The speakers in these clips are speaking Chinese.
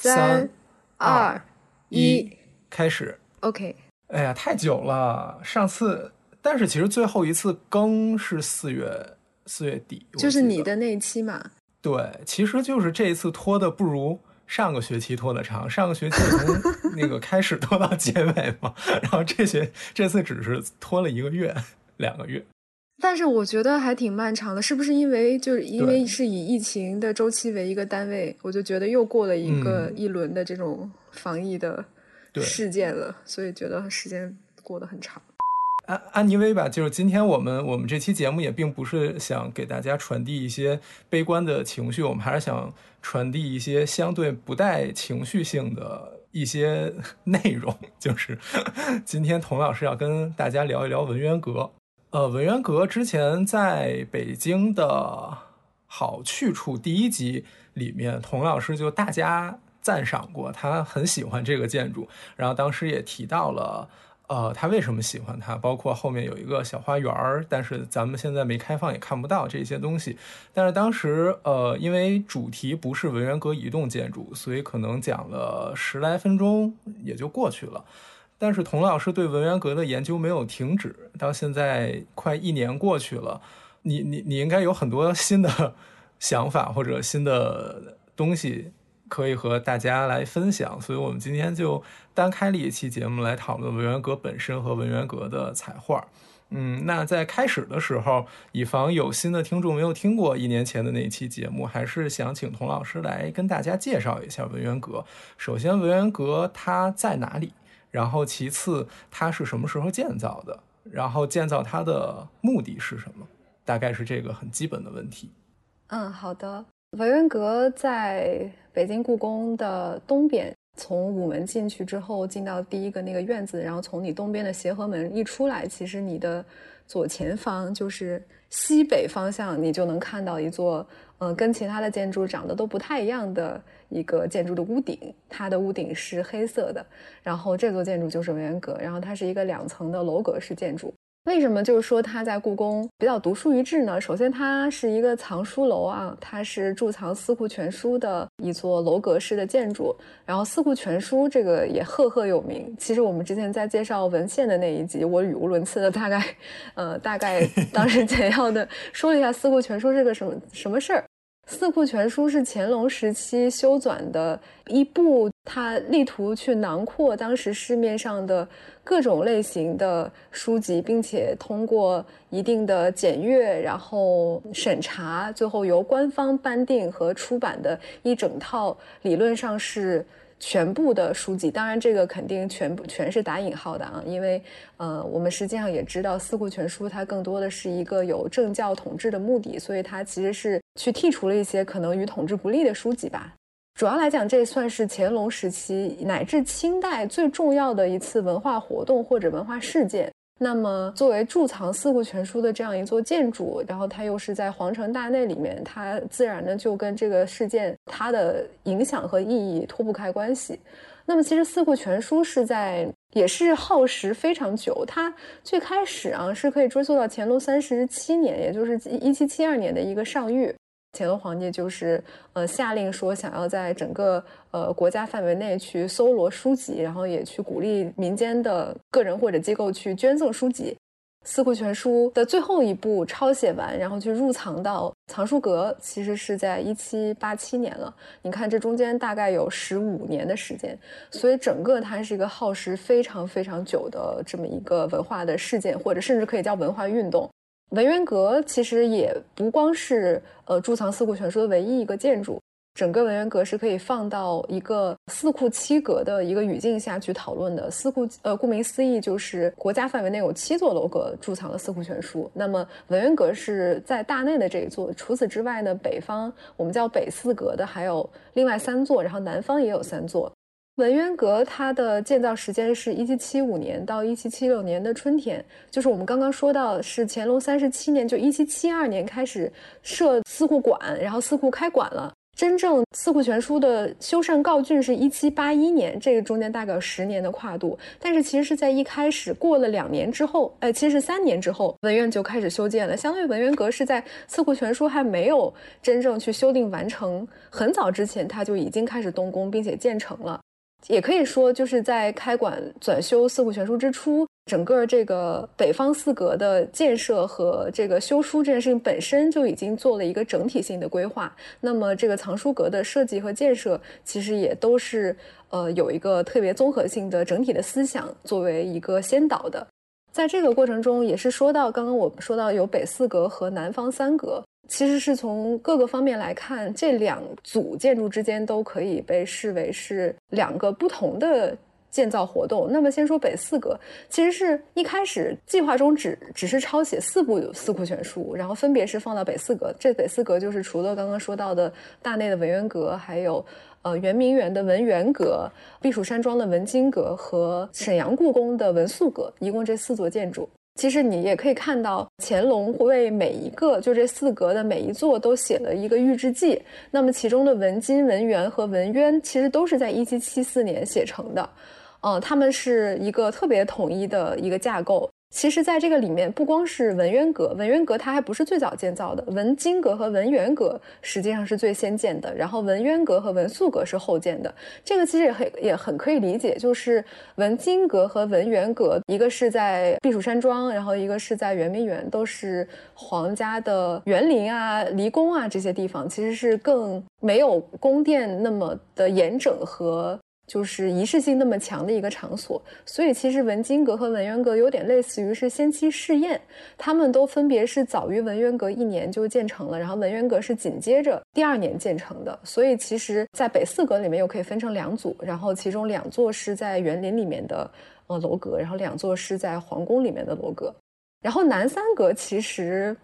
三、二、一，开始。OK，哎呀，太久了，上次，但是其实最后一次更是四月四月底，就是你的那一期嘛。对，其实就是这一次拖的不如上个学期拖的长，上个学期从那个开始拖到结尾嘛，然后这学这次只是拖了一个月两个月。但是我觉得还挺漫长的，是不是因为就是因为是以疫情的周期为一个单位，我就觉得又过了一个、嗯一轮的这种防疫的事件了，所以觉得时间过得很长。安安妮薇吧，就是今天我们我们这期节目也并不是想给大家传递一些悲观的情绪，我们还是想传递一些相对不带情绪性的一些 内容。就是 今天童老师要跟大家聊一聊文渊阁。呃，文渊阁之前在北京的好去处第一集里面，童老师就大加赞赏过，他很喜欢这个建筑，然后当时也提到了。呃，他为什么喜欢它？包括后面有一个小花园儿，但是咱们现在没开放，也看不到这些东西。但是当时，呃，因为主题不是文渊阁移动建筑，所以可能讲了十来分钟也就过去了。但是童老师对文渊阁的研究没有停止，到现在快一年过去了，你你你应该有很多新的想法或者新的东西可以和大家来分享，所以我们今天就单开了一期节目来讨论文渊阁本身和文渊阁的彩画。嗯，那在开始的时候，以防有新的听众没有听过一年前的那一期节目，还是想请童老师来跟大家介绍一下文渊阁。首先，文渊阁它在哪里？然后，其次，它是什么时候建造的？然后，建造它的目的是什么？大概是这个很基本的问题。嗯，好的。文渊阁在北京故宫的东边，从午门进去之后，进到第一个那个院子，然后从你东边的协和门一出来，其实你的左前方就是西北方向，你就能看到一座，嗯、跟其他的建筑长得都不太一样的一个建筑的屋顶，它的屋顶是黑色的，然后这座建筑就是文渊阁，然后它是一个两层的楼阁式建筑。为什么就是说它在故宫比较独树一帜呢？首先，它是一个藏书楼啊，它是贮藏《四库全书》的一座楼阁式的建筑。然后，《四库全书》这个也赫赫有名。其实我们之前在介绍文献的那一集，我语无伦次的 大概，呃，大概当时简要的说了一下《四库全书》是个什么什么事儿。《四库全书》是乾隆时期修纂的一部，它力图去囊括当时市面上的各种类型的书籍，并且通过一定的检阅，然后审查，最后由官方颁定和出版的一整套，理论上是全部的书籍。当然，这个肯定全部全是打引号的啊，因为呃，我们实际上也知道，《四库全书》它更多的是一个有政教统治的目的，所以它其实是去剔除了一些可能与统治不利的书籍吧。主要来讲，这算是乾隆时期乃至清代最重要的一次文化活动或者文化事件。那么，作为贮藏《四库全书》的这样一座建筑，然后它又是在皇城大内里面，它自然的就跟这个事件它的影响和意义脱不开关系。那么，其实《四库全书》是在也是耗时非常久，它最开始啊是可以追溯到乾隆三十七年，也就是一七七二年的一个上谕。乾隆皇帝就是呃下令说，想要在整个呃国家范围内去搜罗书籍，然后也去鼓励民间的个人或者机构去捐赠书籍。《四库全书》的最后一部抄写完，然后去入藏到藏书阁，其实是在一七八七年了。你看，这中间大概有十五年的时间，所以整个它是一个耗时非常非常久的这么一个文化的事件，或者甚至可以叫文化运动。文渊阁其实也不光是呃贮藏《四库全书》的唯一一个建筑，整个文渊阁是可以放到一个四库七阁的一个语境下去讨论的。四库呃，顾名思义就是国家范围内有七座楼阁贮藏了《四库全书》，那么文渊阁是在大内的这一座。除此之外呢，北方我们叫北四阁的还有另外三座，然后南方也有三座。文渊阁它的建造时间是一七七五年到一七七六年的春天，就是我们刚刚说到是乾隆三十七年，就一七七二年开始设四库馆，然后四库开馆了。真正《四库全书》的修缮告竣是一七八一年，这个中间大概有十年的跨度。但是其实是在一开始过了两年之后，哎，其实是三年之后，文苑就开始修建了。相当于文渊阁是在《四库全书》还没有真正去修订完成，很早之前它就已经开始动工并且建成了。也可以说，就是在开馆转修《四库全书》之初。整个这个北方四阁的建设和这个修书这件事情本身就已经做了一个整体性的规划。那么这个藏书阁的设计和建设，其实也都是呃有一个特别综合性的整体的思想作为一个先导的。在这个过程中，也是说到刚刚我们说到有北四阁和南方三阁，其实是从各个方面来看，这两组建筑之间都可以被视为是两个不同的。建造活动，那么先说北四阁，其实是一开始计划中只只是抄写四部四库全书，然后分别是放到北四阁。这北四阁就是除了刚刚说到的大内的文渊阁，还有呃圆明园的文渊阁、避暑山庄的文津阁和沈阳故宫的文肃阁，一共这四座建筑。其实你也可以看到，乾隆为每一个就这四格的每一座都写了一个御制记。那么其中的文金、文源和文渊，其实都是在一七七四年写成的。嗯，他们是一个特别统一的一个架构。其实，在这个里面，不光是文渊阁，文渊阁它还不是最早建造的，文津阁和文渊阁实际上是最先建的，然后文渊阁和文肃阁是后建的。这个其实也很也很可以理解，就是文津阁和文渊阁，一个是在避暑山庄，然后一个是在圆明园，都是皇家的园林啊、离宫啊这些地方，其实是更没有宫殿那么的严整和。就是仪式性那么强的一个场所，所以其实文津阁和文渊阁有点类似于是先期试验，他们都分别是早于文渊阁一年就建成了，然后文渊阁是紧接着第二年建成的，所以其实，在北四阁里面又可以分成两组，然后其中两座是在园林里面的呃楼阁，然后两座是在皇宫里面的楼阁，然后南三阁其实。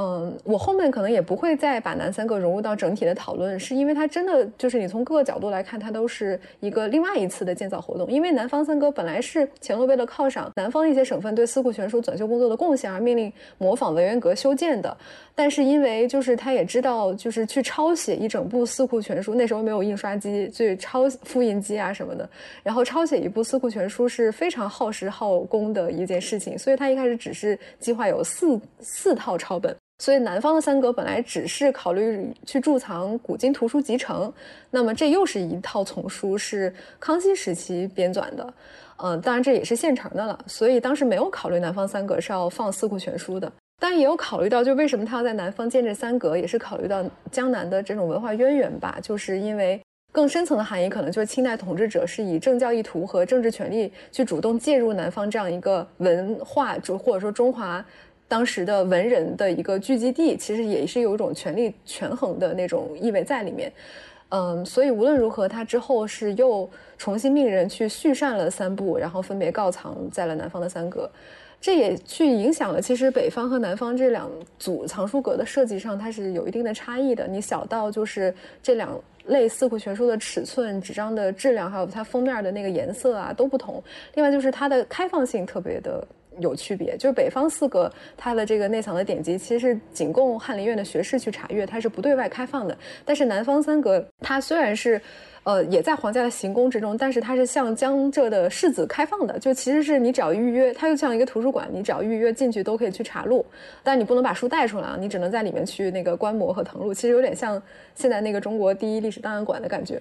嗯，我后面可能也不会再把南三阁融入到整体的讨论，是因为它真的就是你从各个角度来看，它都是一个另外一次的建造活动。因为南方三阁本来是乾隆为了犒赏南方一些省份对四库全书转修工作的贡献而命令模仿文渊阁修建的，但是因为就是他也知道，就是去抄写一整部四库全书，那时候没有印刷机，所以抄复印机啊什么的，然后抄写一部四库全书是非常耗时耗工的一件事情，所以他一开始只是计划有四四套抄本。所以南方的三阁本来只是考虑去贮藏古今图书集成，那么这又是一套丛书，是康熙时期编纂的，嗯，当然这也是现成的了。所以当时没有考虑南方三阁是要放四库全书的，但也有考虑到，就为什么他要在南方建这三阁，也是考虑到江南的这种文化渊源吧。就是因为更深层的含义，可能就是清代统治者是以政教意图和政治权力去主动介入南方这样一个文化，就或者说中华。当时的文人的一个聚集地，其实也是有一种权力权衡的那种意味在里面，嗯，所以无论如何，他之后是又重新命人去续缮了三部，然后分别告藏在了南方的三阁，这也去影响了其实北方和南方这两组藏书阁的设计上，它是有一定的差异的。你小到就是这两类四库全书的尺寸、纸张的质量，还有它封面的那个颜色啊都不同。另外就是它的开放性特别的。有区别，就是北方四格它的这个内藏的典籍，其实仅供翰林院的学士去查阅，它是不对外开放的。但是南方三格，它虽然是。呃，也在皇家的行宫之中，但是它是向江浙的士子开放的，就其实是你只要预约，它就像一个图书馆，你只要预约进去都可以去查录，但你不能把书带出来啊，你只能在里面去那个观摩和誊录，其实有点像现在那个中国第一历史档案馆的感觉，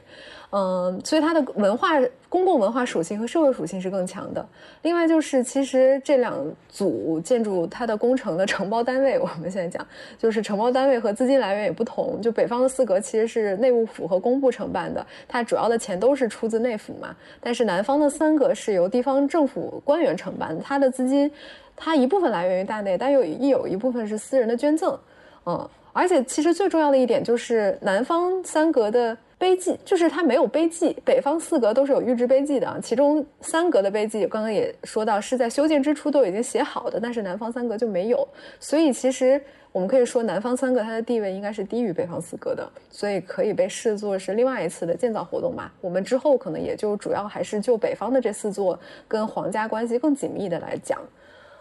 嗯，所以它的文化公共文化属性和社会属性是更强的。另外就是，其实这两组建筑它的工程的承包单位，我们现在讲就是承包单位和资金来源也不同，就北方的四阁其实是内务府和工部承办的，它。主要的钱都是出自内府嘛，但是南方的三阁是由地方政府官员承办，它的资金，它一部分来源于大内，但有一有一部分是私人的捐赠，嗯，而且其实最重要的一点就是南方三阁的碑记，就是它没有碑记，北方四阁都是有预制碑记的，其中三阁的碑记刚刚也说到是在修建之初都已经写好的，但是南方三阁就没有，所以其实。我们可以说，南方三阁它的地位应该是低于北方四阁的，所以可以被视作是另外一次的建造活动吧。我们之后可能也就主要还是就北方的这四座跟皇家关系更紧密的来讲。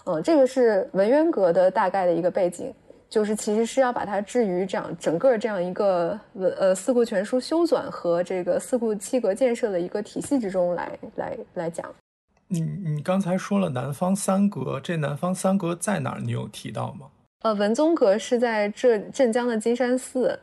嗯，这个是文渊阁的大概的一个背景。就是其实是要把它置于这样整个这样一个文呃四库全书修纂和这个四库七格建设的一个体系之中来来来讲。你你刚才说了南方三阁，这南方三阁在哪儿？你有提到吗？呃，文宗阁是在浙镇江的金山寺，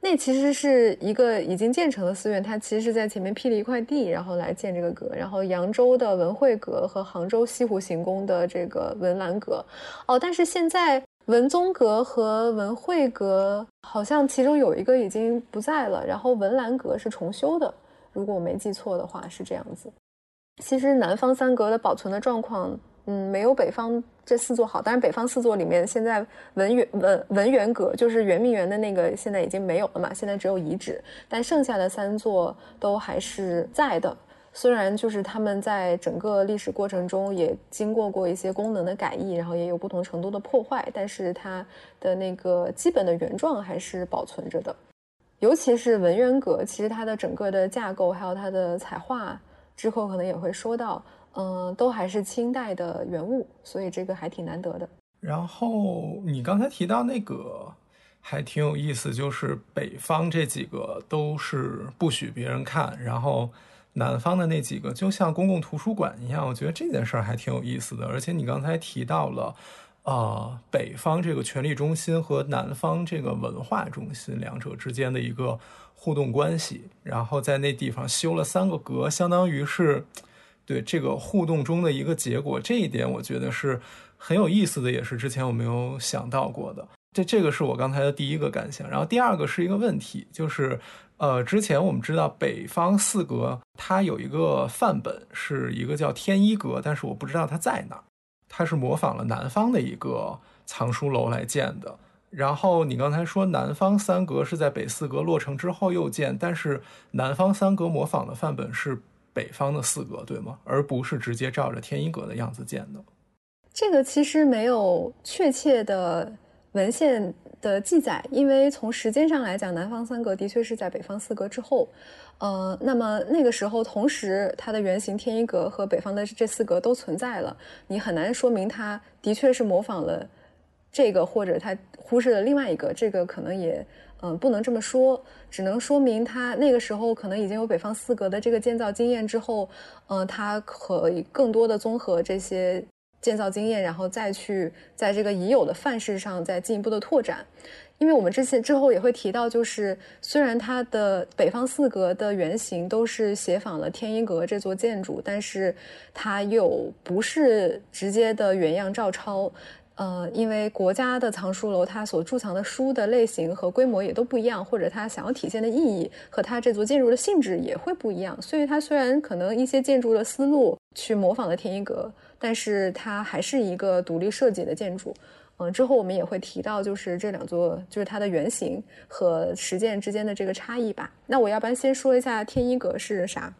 那其实是一个已经建成的寺院，它其实是在前面辟了一块地，然后来建这个阁。然后扬州的文惠阁和杭州西湖行宫的这个文澜阁，哦，但是现在文宗阁和文惠阁好像其中有一个已经不在了，然后文澜阁是重修的，如果我没记错的话是这样子。其实南方三阁的保存的状况，嗯，没有北方这四座好。但是，北方四座里面，现在文园文文园阁就是圆明园的那个，现在已经没有了嘛，现在只有遗址。但剩下的三座都还是在的。虽然就是他们在整个历史过程中也经过过一些功能的改易，然后也有不同程度的破坏，但是它的那个基本的原状还是保存着的。尤其是文渊阁，其实它的整个的架构还有它的彩画。之后可能也会说到，嗯，都还是清代的原物，所以这个还挺难得的。然后你刚才提到那个还挺有意思，就是北方这几个都是不许别人看，然后南方的那几个就像公共图书馆一样。我觉得这件事儿还挺有意思的。而且你刚才提到了，呃，北方这个权力中心和南方这个文化中心两者之间的一个。互动关系，然后在那地方修了三个阁，相当于是对这个互动中的一个结果。这一点我觉得是很有意思的，也是之前我没有想到过的。这这个是我刚才的第一个感想。然后第二个是一个问题，就是呃，之前我们知道北方四阁它有一个范本，是一个叫天一阁，但是我不知道它在哪儿。它是模仿了南方的一个藏书楼来建的。然后你刚才说南方三阁是在北四阁落成之后又建，但是南方三阁模仿的范本是北方的四阁，对吗？而不是直接照着天一阁的样子建的。这个其实没有确切的文献的记载，因为从时间上来讲，南方三阁的确是在北方四阁之后。呃，那么那个时候，同时它的原型天一阁和北方的这四阁都存在了，你很难说明它的确是模仿了。这个或者它忽视了另外一个，这个可能也嗯不能这么说，只能说明它那个时候可能已经有北方四阁的这个建造经验之后，嗯，它可以更多的综合这些建造经验，然后再去在这个已有的范式上再进一步的拓展。因为我们之前之后也会提到，就是虽然它的北方四阁的原型都是写仿了天一阁这座建筑，但是它又不是直接的原样照抄。呃，因为国家的藏书楼，它所贮藏的书的类型和规模也都不一样，或者它想要体现的意义和它这座建筑的性质也会不一样。所以它虽然可能一些建筑的思路去模仿了天一阁，但是它还是一个独立设计的建筑。嗯，之后我们也会提到，就是这两座，就是它的原型和实践之间的这个差异吧。那我要不然先说一下天一阁是啥？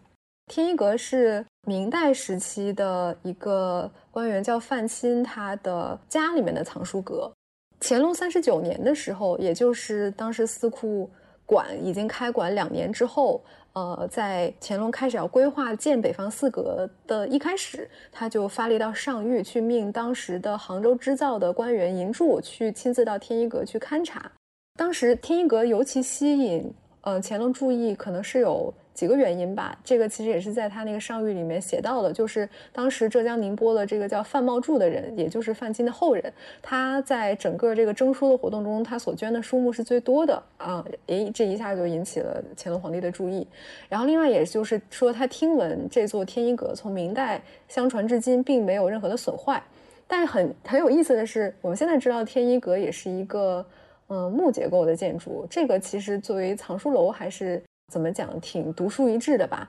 天一阁是明代时期的一个官员叫范钦，他的家里面的藏书阁。乾隆三十九年的时候，也就是当时司库馆已经开馆两年之后，呃，在乾隆开始要规划建北方四阁的一开始，他就发力到上谕，去命当时的杭州织造的官员银柱去亲自到天一阁去勘察。当时天一阁尤其吸引，呃，乾隆注意，可能是有。几个原因吧，这个其实也是在他那个上谕里面写到的，就是当时浙江宁波的这个叫范茂柱的人，也就是范钦的后人，他在整个这个征书的活动中，他所捐的书目是最多的啊，诶，这一下就引起了乾隆皇帝的注意。然后另外也就是说，他听闻这座天一阁从明代相传至今并没有任何的损坏，但是很很有意思的是，我们现在知道天一阁也是一个嗯木结构的建筑，这个其实作为藏书楼还是。怎么讲，挺独树一帜的吧？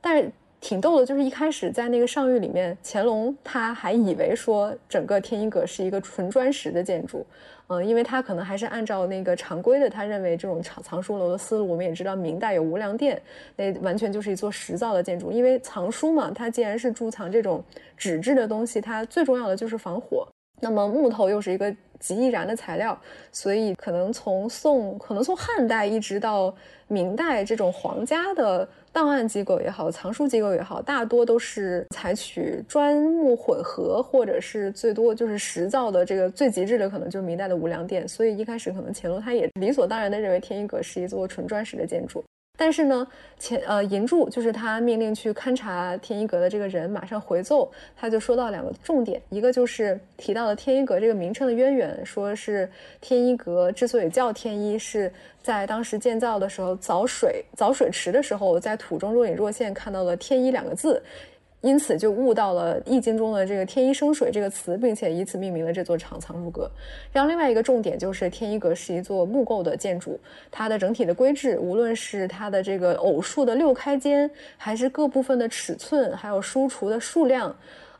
但是挺逗的，就是一开始在那个上谕里面，乾隆他还以为说整个天一阁是一个纯砖石的建筑，嗯，因为他可能还是按照那个常规的，他认为这种藏藏书楼的思路。我们也知道明代有无量殿，那完全就是一座石造的建筑。因为藏书嘛，它既然是贮藏这种纸质的东西，它最重要的就是防火。那么木头又是一个极易燃的材料，所以可能从宋，可能从汉代一直到明代，这种皇家的档案机构也好，藏书机构也好，大多都是采取砖木混合，或者是最多就是石造的。这个最极致的可能就是明代的无量殿。所以一开始可能乾隆他也理所当然的认为天一阁是一座纯砖石的建筑。但是呢，前呃银柱就是他命令去勘察天一阁的这个人，马上回奏，他就说到两个重点，一个就是提到了天一阁这个名称的渊源，说是天一阁之所以叫天一，是在当时建造的时候凿水凿水池的时候，在土中若隐若现看到了天一两个字。因此就悟到了《易经》中的这个“天一生水”这个词，并且以此命名了这座长藏书阁。然后另外一个重点就是天一阁是一座木构的建筑，它的整体的规制，无论是它的这个偶数的六开间，还是各部分的尺寸，还有书橱的数量，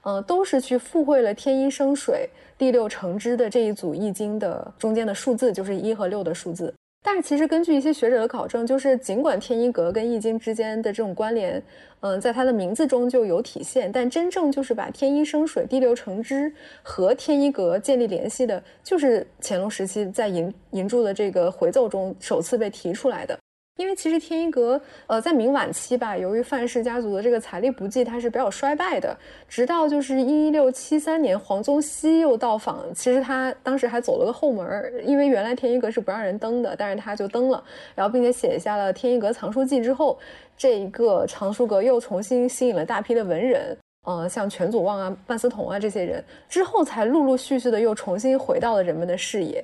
呃，都是去附会了“天一生水，地六成之”的这一组《易经》的中间的数字，就是一和六的数字。但是其实根据一些学者的考证，就是尽管天一阁跟易经之间的这种关联，嗯，在它的名字中就有体现，但真正就是把天一生水，地流成之和天一阁建立联系的，就是乾隆时期在银银柱的这个回奏中首次被提出来的。因为其实天一阁，呃，在明晚期吧，由于范氏家族的这个财力不济，它是比较衰败的。直到就是一六七三年，黄宗羲又到访，其实他当时还走了个后门，因为原来天一阁是不让人登的，但是他就登了，然后并且写下了《天一阁藏书记》之后，这一个藏书阁又重新吸引了大批的文人，呃，像全祖望啊、范思同啊这些人，之后才陆陆续续的又重新回到了人们的视野。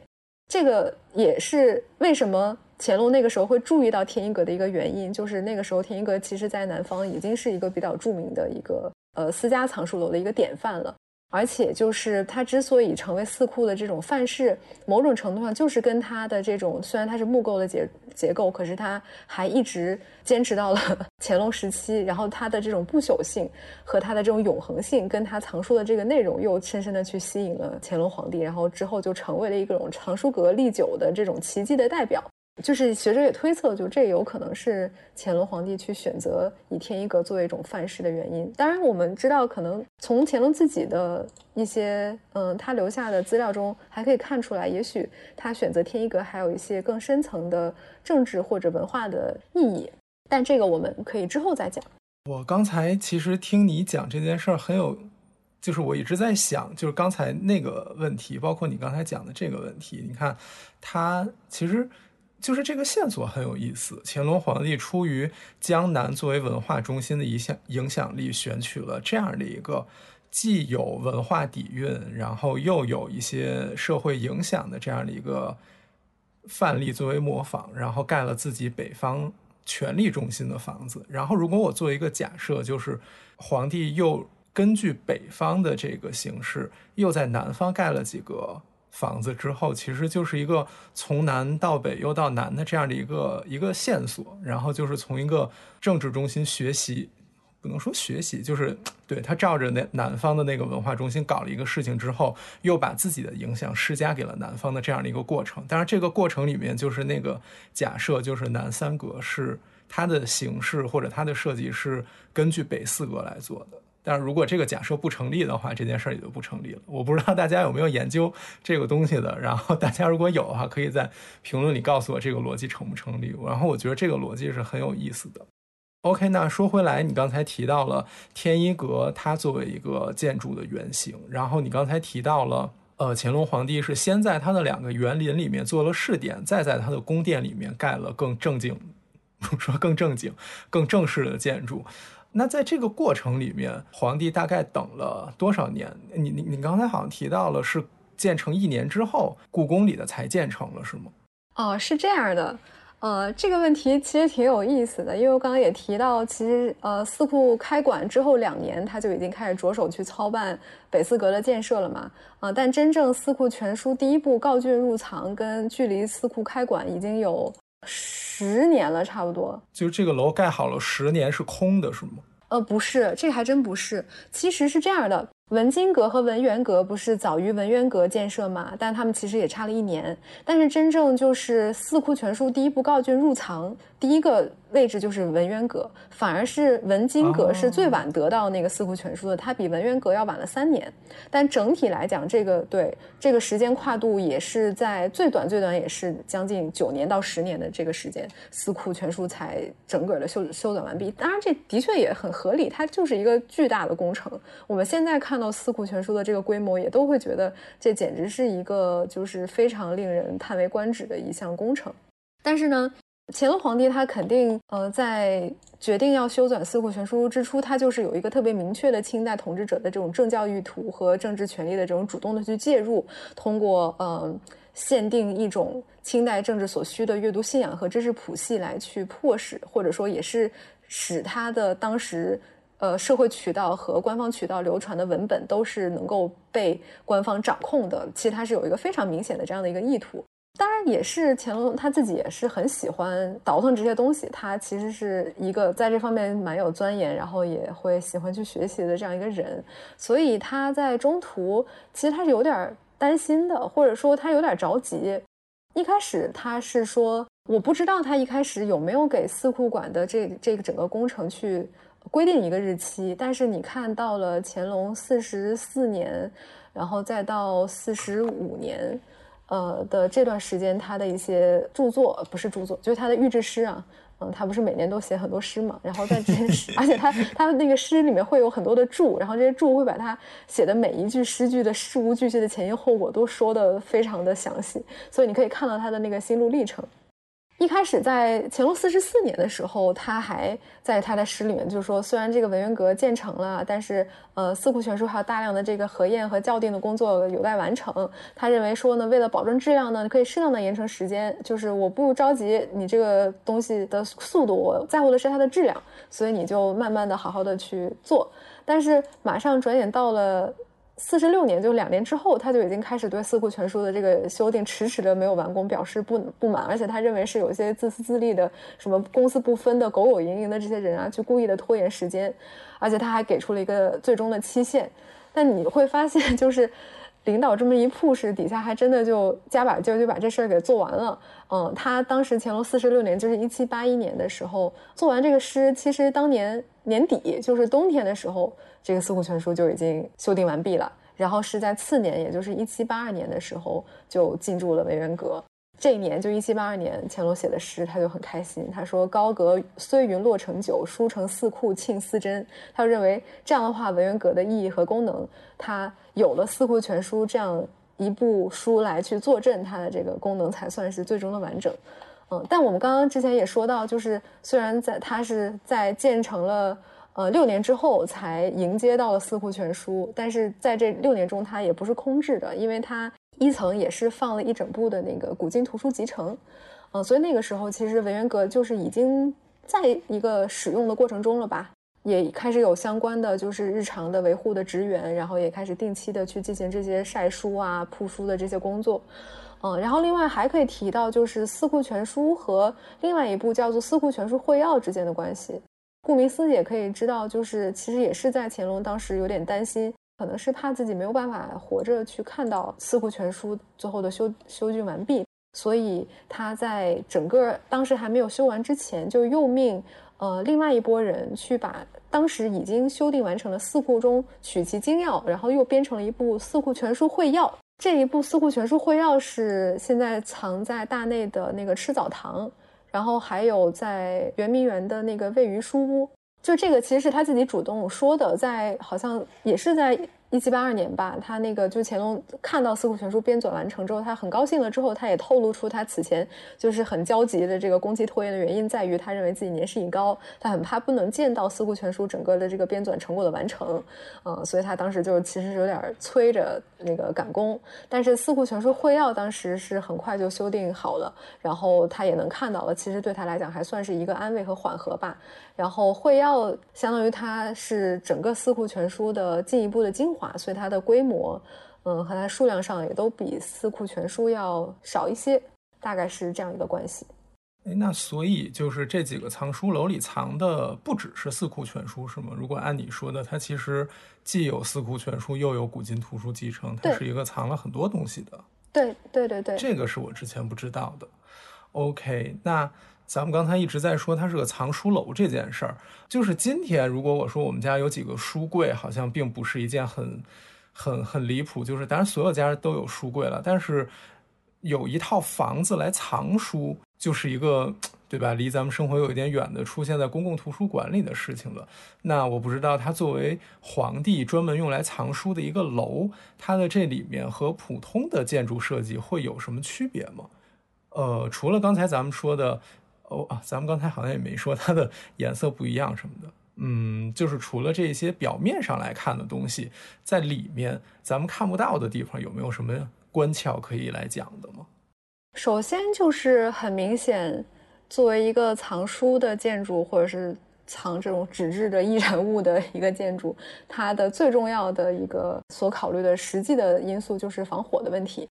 这个也是为什么。乾隆那个时候会注意到天一阁的一个原因，就是那个时候天一阁其实在南方已经是一个比较著名的一个呃私家藏书楼的一个典范了。而且就是它之所以成为四库的这种范式，某种程度上就是跟它的这种虽然它是木构的结结构，可是它还一直坚持到了 乾隆时期。然后它的这种不朽性和它的这种永恒性，跟它藏书的这个内容又深深的去吸引了乾隆皇帝，然后之后就成为了一种藏书阁历久的这种奇迹的代表。就是学者也推测，就这有可能是乾隆皇帝去选择以天一阁作为一种范式的原因。当然，我们知道，可能从乾隆自己的一些嗯，他留下的资料中，还可以看出来，也许他选择天一阁还有一些更深层的政治或者文化的意义。但这个我们可以之后再讲。我刚才其实听你讲这件事儿，很有，就是我一直在想，就是刚才那个问题，包括你刚才讲的这个问题，你看，他其实。就是这个线索很有意思。乾隆皇帝出于江南作为文化中心的一项影响力，选取了这样的一个既有文化底蕴，然后又有一些社会影响的这样的一个范例作为模仿，然后盖了自己北方权力中心的房子。然后，如果我做一个假设，就是皇帝又根据北方的这个形式，又在南方盖了几个。房子之后，其实就是一个从南到北又到南的这样的一个一个线索，然后就是从一个政治中心学习，不能说学习，就是对他照着那南方的那个文化中心搞了一个事情之后，又把自己的影响施加给了南方的这样的一个过程。当然，这个过程里面就是那个假设，就是南三阁是它的形式或者它的设计是根据北四阁来做的。但是如果这个假设不成立的话，这件事儿也就不成立了。我不知道大家有没有研究这个东西的，然后大家如果有的话，可以在评论里告诉我这个逻辑成不成立。然后我觉得这个逻辑是很有意思的。OK，那说回来，你刚才提到了天一阁，它作为一个建筑的原型，然后你刚才提到了，呃，乾隆皇帝是先在他的两个园林里面做了试点，再在他的宫殿里面盖了更正经，说更正经、更正式的建筑。那在这个过程里面，皇帝大概等了多少年？你你你刚才好像提到了是建成一年之后，故宫里的才建成了，是吗？哦，是这样的。呃，这个问题其实挺有意思的，因为我刚刚也提到，其实呃，四库开馆之后两年，他就已经开始着手去操办北四阁的建设了嘛。啊，但真正四库全书第一部告竣入藏，跟距离四库开馆已经有。十年了，差不多。就这个楼盖好了，十年是空的，是吗？呃，不是，这个还真不是。其实是这样的，文津阁和文渊阁不是早于文渊阁建设嘛？但他们其实也差了一年。但是真正就是《四库全书》第一部告卷入藏第一个。位置就是文渊阁，反而是文津阁是最晚得到那个四库全书的，它比文渊阁要晚了三年。但整体来讲，这个对这个时间跨度也是在最短最短也是将近九年到十年的这个时间，四库全书才整个的修修整完毕。当然，这的确也很合理，它就是一个巨大的工程。我们现在看到四库全书的这个规模，也都会觉得这简直是一个就是非常令人叹为观止的一项工程。但是呢？乾隆皇帝他肯定，呃，在决定要修转四库全书之初，他就是有一个特别明确的清代统治者的这种政教意图和政治权力的这种主动的去介入，通过呃限定一种清代政治所需的阅读信仰和知识谱系来去迫使，或者说也是使他的当时呃社会渠道和官方渠道流传的文本都是能够被官方掌控的。其实他是有一个非常明显的这样的一个意图。当然，也是乾隆他自己也是很喜欢倒腾这些东西。他其实是一个在这方面蛮有钻研，然后也会喜欢去学习的这样一个人。所以他在中途其实他是有点担心的，或者说他有点着急。一开始他是说，我不知道他一开始有没有给四库馆的这这个整个工程去规定一个日期。但是你看到了乾隆四十四年，然后再到四十五年。呃的这段时间，他的一些著作不是著作，就是他的御制诗啊，嗯，他不是每年都写很多诗嘛，然后在这些诗，而且他他的那个诗里面会有很多的注，然后这些注会把他写的每一句诗句的事无巨细的前因后果都说的非常的详细，所以你可以看到他的那个心路历程。一开始在乾隆四十四年的时候，他还在他的诗里面就说，虽然这个文渊阁建成了，但是呃，四库全书还有大量的这个核验和校订的工作有待完成。他认为说呢，为了保证质量呢，可以适当的延长时间，就是我不着急你这个东西的速度，我在乎的是它的质量，所以你就慢慢的好好的去做。但是马上转眼到了。四十六年，就两年之后，他就已经开始对《四库全书》的这个修订迟迟的没有完工表示不不满，而且他认为是有一些自私自利的、什么公私不分的、狗狗营营的这些人啊，去故意的拖延时间，而且他还给出了一个最终的期限。但你会发现，就是领导这么一 push，底下还真的就加把劲就把这事儿给做完了。嗯，他当时乾隆四十六年，就是一七八一年的时候做完这个诗，其实当年年底就是冬天的时候。这个四库全书就已经修订完毕了，然后是在次年，也就是一七八二年的时候就进驻了文渊阁。这一年就一七八二年，乾隆写的诗，他就很开心。他说：“高阁虽云落成酒，书成四库庆四珍。”他就认为这样的话，文渊阁的意义和功能，他有了四库全书这样一部书来去坐镇它的这个功能，才算是最终的完整。嗯，但我们刚刚之前也说到，就是虽然在它是在建成了。呃，六年之后才迎接到了四库全书，但是在这六年中，它也不是空置的，因为它一层也是放了一整部的那个古今图书集成，嗯，所以那个时候其实文渊阁就是已经在一个使用的过程中了吧，也开始有相关的就是日常的维护的职员，然后也开始定期的去进行这些晒书啊、铺书的这些工作，嗯，然后另外还可以提到就是四库全书和另外一部叫做《四库全书会要》之间的关系。顾名思义，也可以知道，就是其实也是在乾隆当时有点担心，可能是怕自己没有办法活着去看到《四库全书》最后的修修订完毕，所以他在整个当时还没有修完之前，就又命呃另外一拨人去把当时已经修订完成的四库中取其精要，然后又编成了一部《四库全书会要》。这一部《四库全书会要》是现在藏在大内的那个赤藻堂。然后还有在圆明园的那个位于书屋，就这个其实是他自己主动说的，在好像也是在。一七八二年吧，他那个就乾隆看到《四库全书》编纂完成之后，他很高兴了。之后他也透露出他此前就是很焦急的这个工期拖延的原因，在于他认为自己年事已高，他很怕不能见到《四库全书》整个的这个编纂成果的完成，嗯，所以他当时就其实有点催着那个赶工。但是《四库全书会要》当时是很快就修订好了，然后他也能看到了，其实对他来讲还算是一个安慰和缓和吧。然后会要相当于它是整个《四库全书》的进一步的精华。所以它的规模，嗯，和它数量上也都比《四库全书》要少一些，大概是这样一个关系。哎，那所以就是这几个藏书楼里藏的不只是四库全书，是吗？如果按你说的，它其实既有四库全书，又有古今图书集成，它是一个藏了很多东西的。对对对对，这个是我之前不知道的。OK，那咱们刚才一直在说它是个藏书楼这件事儿，就是今天如果我说我们家有几个书柜，好像并不是一件很很很离谱。就是当然所有家都有书柜了，但是有一套房子来藏书。就是一个，对吧？离咱们生活有一点远的，出现在公共图书馆里的事情了。那我不知道，它作为皇帝专门用来藏书的一个楼，它的这里面和普通的建筑设计会有什么区别吗？呃，除了刚才咱们说的，哦啊，咱们刚才好像也没说它的 颜色不一样什么的。嗯，就是除了这些表面上来看的东西，在里面咱们看不到的地方，有没有什么关窍可以来讲的吗？首先就是很明显，作为一个藏书的建筑，或者是藏这种纸质的易燃物的一个建筑，它的最重要的一个所考虑的实际的因素就是防火的问题。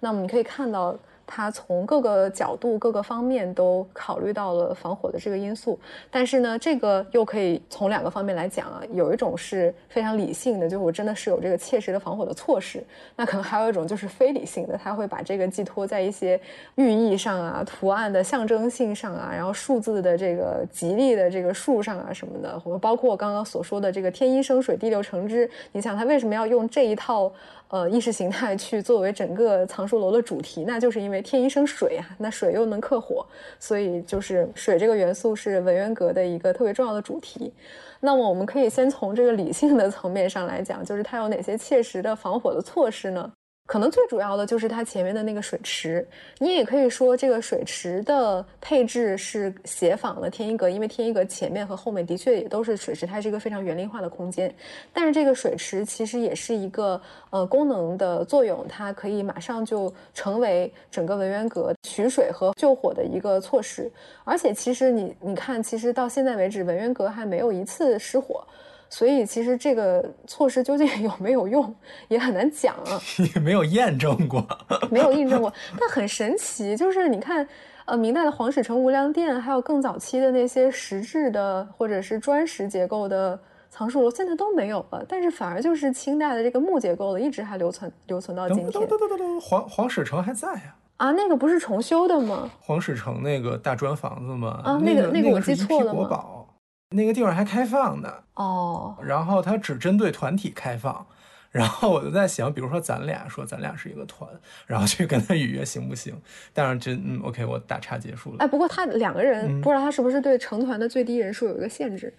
那么你可以看到。它从各个角度、各个方面都考虑到了防火的这个因素，但是呢，这个又可以从两个方面来讲啊。有一种是非常理性的，就是我真的是有这个切实的防火的措施。那可能还有一种就是非理性的，他会把这个寄托在一些寓意上啊、图案的象征性上啊，然后数字的这个吉利的这个数上啊什么的，包括我刚刚所说的这个天一生水，地六成之。你想他为什么要用这一套？呃，意识形态去作为整个藏书楼的主题，那就是因为天一生水啊，那水又能克火，所以就是水这个元素是文渊阁的一个特别重要的主题。那么我们可以先从这个理性的层面上来讲，就是它有哪些切实的防火的措施呢？可能最主要的就是它前面的那个水池，你也可以说这个水池的配置是协仿了天一阁，因为天一阁前面和后面的确也都是水池，它是一个非常园林化的空间。但是这个水池其实也是一个呃功能的作用，它可以马上就成为整个文渊阁取水和救火的一个措施。而且其实你你看，其实到现在为止，文渊阁还没有一次失火。所以其实这个措施究竟 有没有用，也很难讲啊。也没有验证过，没有印证过。但很神奇，就是你看，呃，明代的黄史城无量殿，还有更早期的那些石质的或者是砖石结构的藏书楼，现在都没有了。但是反而就是清代的这个木结构的，一直还留存留存到今天。黄黄史城还在呀。啊，那个不是重修的吗？黄史城那个大砖房子吗？啊，那个那个我记错了吗？那个地方还开放呢哦，然后它只针对团体开放，然后我就在想，比如说咱俩说咱俩是一个团，然后去跟他预约行不行？但是真嗯，OK，我打岔结束了。哎，不过他两个人不知道他是不是对成团的最低人数有一个限制？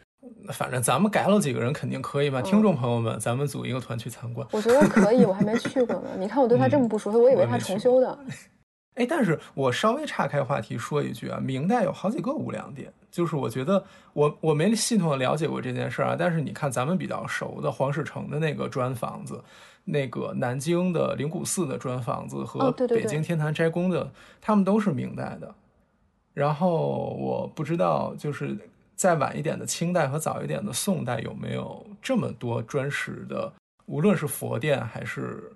反正咱们改了几个人肯定可以吧？听众朋友们，咱们组一个团去参观。我觉得可以，我还没去过呢。你看我对他这么不熟悉，我以为他重修的。哎，但是我稍微岔开话题说一句啊，明代有好几个无量殿，就是我觉得我我没系统的了解过这件事儿啊，但是你看咱们比较熟的黄世成的那个砖房子，那个南京的灵谷寺的砖房子和北京天坛斋宫的，他们都是明代的。然后我不知道，就是再晚一点的清代和早一点的宋代有没有这么多砖石的，无论是佛殿还是。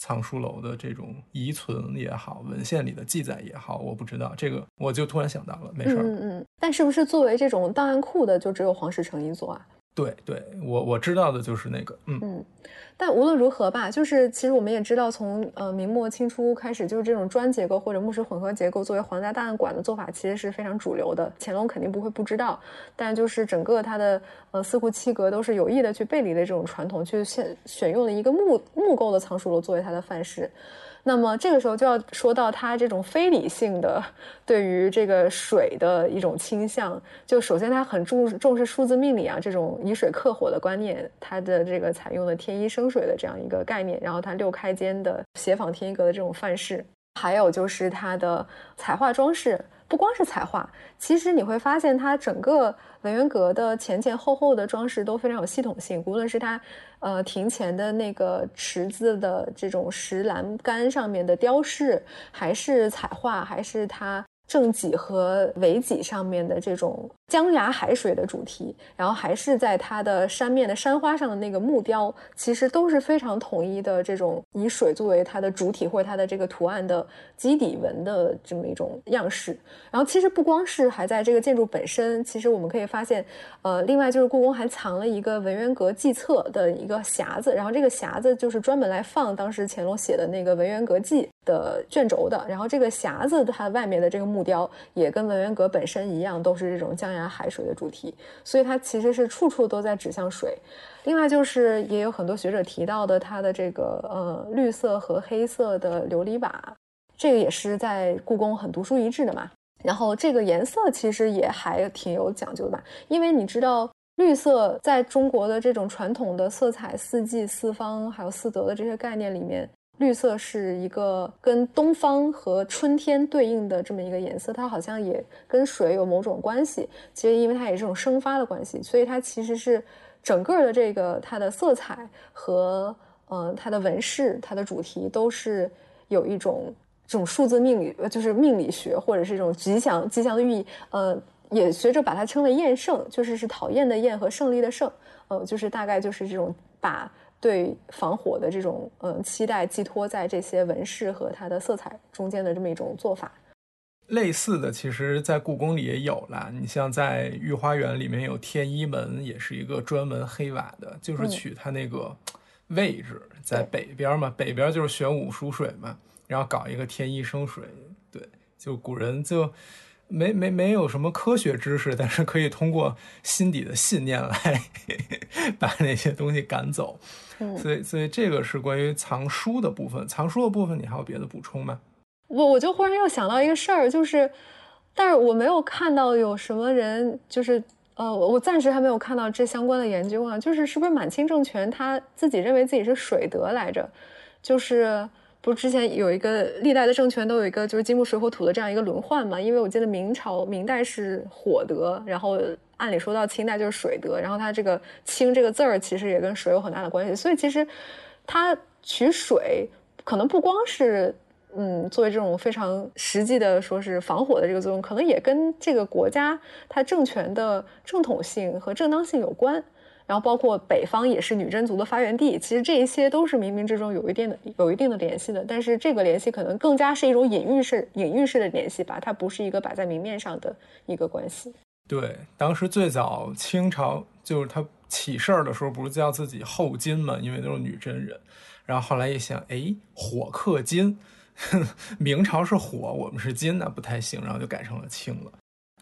藏书楼的这种遗存也好，文献里的记载也好，我不知道这个，我就突然想到了，没事儿。嗯嗯，但是不是作为这种档案库的，就只有黄石城一座啊？对对，我我知道的就是那个，嗯嗯。但无论如何吧，就是其实我们也知道，从呃明末清初开始，就是这种砖结构或者木石混合结构作为皇家档案馆的做法，其实是非常主流的。乾隆肯定不会不知道，但就是整个他的呃四库七阁都是有意的去背离了这种传统，去选选用了一个木木构的藏书楼作为它的范式。那么这个时候就要说到他这种非理性的对于这个水的一种倾向。就首先他很重重视数字命理啊，这种以水克火的观念，他的这个采用了天一生水的这样一个概念，然后他六开间的斜仿天一阁的这种范式，还有就是他的彩画装饰。不光是彩画，其实你会发现它整个文渊阁的前前后后的装饰都非常有系统性。无论是它，呃，庭前的那个池子的这种石栏杆上面的雕饰，还是彩画，还是它正脊和尾脊上面的这种江崖海水的主题，然后还是在它的山面的山花上的那个木雕，其实都是非常统一的这种以水作为它的主体或者它的这个图案的基底纹的这么一种样式。然后其实不光是还在这个建筑本身，其实我们可以发现，呃，另外就是故宫还藏了一个文渊阁记册的一个匣子，然后这个匣子就是专门来放当时乾隆写的那个文渊阁记的卷轴的。然后这个匣子它外面的这个木雕也跟文渊阁本身一样，都是这种江崖。海水的主题，所以它其实是处处都在指向水。另外就是也有很多学者提到的，它的这个呃绿色和黑色的琉璃瓦，这个也是在故宫很独树一帜的嘛。然后这个颜色其实也还挺有讲究的吧，因为你知道绿色在中国的这种传统的色彩四季四方还有四德的这些概念里面。绿色是一个跟东方和春天对应的这么一个颜色，它好像也跟水有某种关系。其实因为它也是种生发的关系，所以它其实是整个的这个它的色彩和呃它的纹饰、它的主题都是有一种这种数字命理，就是命理学或者是一种吉祥吉祥的寓意。呃，也学者把它称为厌胜，就是是讨厌的厌和胜利的胜。呃，就是大概就是这种把。对防火的这种嗯期待寄托在这些纹饰和它的色彩中间的这么一种做法，类似的其实，在故宫里也有了。你像在御花园里面有天一门，也是一个专门黑瓦的，就是取它那个位置在北边嘛，北边就是玄武属水嘛，然后搞一个天一生水。对，就古人就。没没没有什么科学知识，但是可以通过心底的信念来 把那些东西赶走。嗯，所以所以这个是关于藏书的部分。藏书的部分，你还有别的补充吗？我我就忽然又想到一个事儿，就是，但是我没有看到有什么人，就是呃，我暂时还没有看到这相关的研究啊。就是是不是满清政权他自己认为自己是水德来着？就是。不是之前有一个历代的政权都有一个就是金木水火土的这样一个轮换嘛？因为我记得明朝明代是火德，然后按理说到清代就是水德，然后它这个“清”这个字儿其实也跟水有很大的关系。所以其实它取水可能不光是嗯作为这种非常实际的说是防火的这个作用，可能也跟这个国家它政权的正统性和正当性有关。然后包括北方也是女真族的发源地，其实这一些都是冥冥之中有一定的有一定的联系的。但是这个联系可能更加是一种隐喻式隐喻式的联系吧，它不是一个摆在明面上的一个关系。对，当时最早清朝就是他起事儿的时候，不是叫自己后金嘛，因为都是女真人。然后后来一想，哎，火克金，明朝是火，我们是金，那不太行，然后就改成了清了。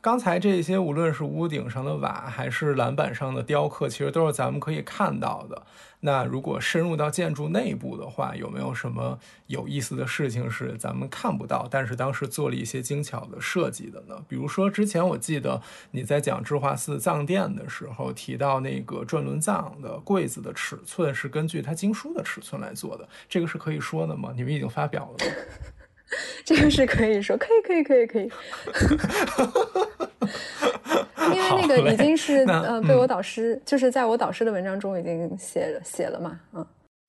刚才这些，无论是屋顶上的瓦，还是栏板上的雕刻，其实都是咱们可以看到的。那如果深入到建筑内部的话，有没有什么有意思的事情是咱们看不到，但是当时做了一些精巧的设计的呢？比如说，之前我记得你在讲智化寺藏殿的时候提到，那个转轮藏的柜子的尺寸是根据它经书的尺寸来做的，这个是可以说的吗？你们已经发表了？这个是可以说，可以，可以，可以，可以。因为那个已经是呃被我导师，就是在我导师的文章中已经写了写了嘛，嗯。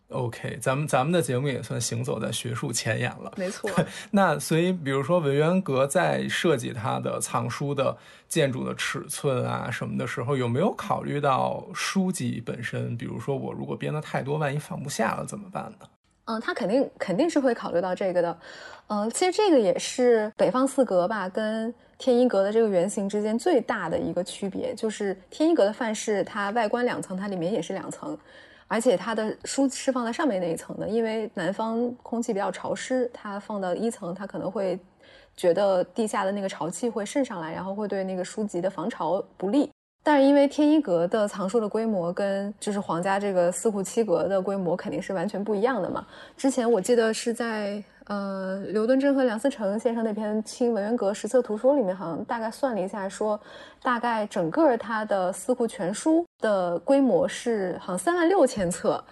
OK，咱们咱们的节目也算行走在学术前沿了，没错。那所以，比如说文渊阁在设计它的藏书的建筑的尺寸啊什么的时候，有没有考虑到书籍本身？比如说我如果编的太多，万一放不下了怎么办呢？嗯，他肯定肯定是会考虑到这个的，嗯，其实这个也是北方四阁吧跟天一阁的这个原型之间最大的一个区别，就是天一阁的范式，它外观两层，它里面也是两层，而且它的书是放在上面那一层的，因为南方空气比较潮湿，它放到一层，它可能会觉得地下的那个潮气会渗上来，然后会对那个书籍的防潮不利。但是因为天一阁的藏书的规模跟就是皇家这个四库七阁的规模肯定是完全不一样的嘛。之前我记得是在呃刘敦桢和梁思成先生那篇《清文渊阁实测图说》里面，好像大概算了一下，说大概整个他的四库全书的规模是好像三万六千册，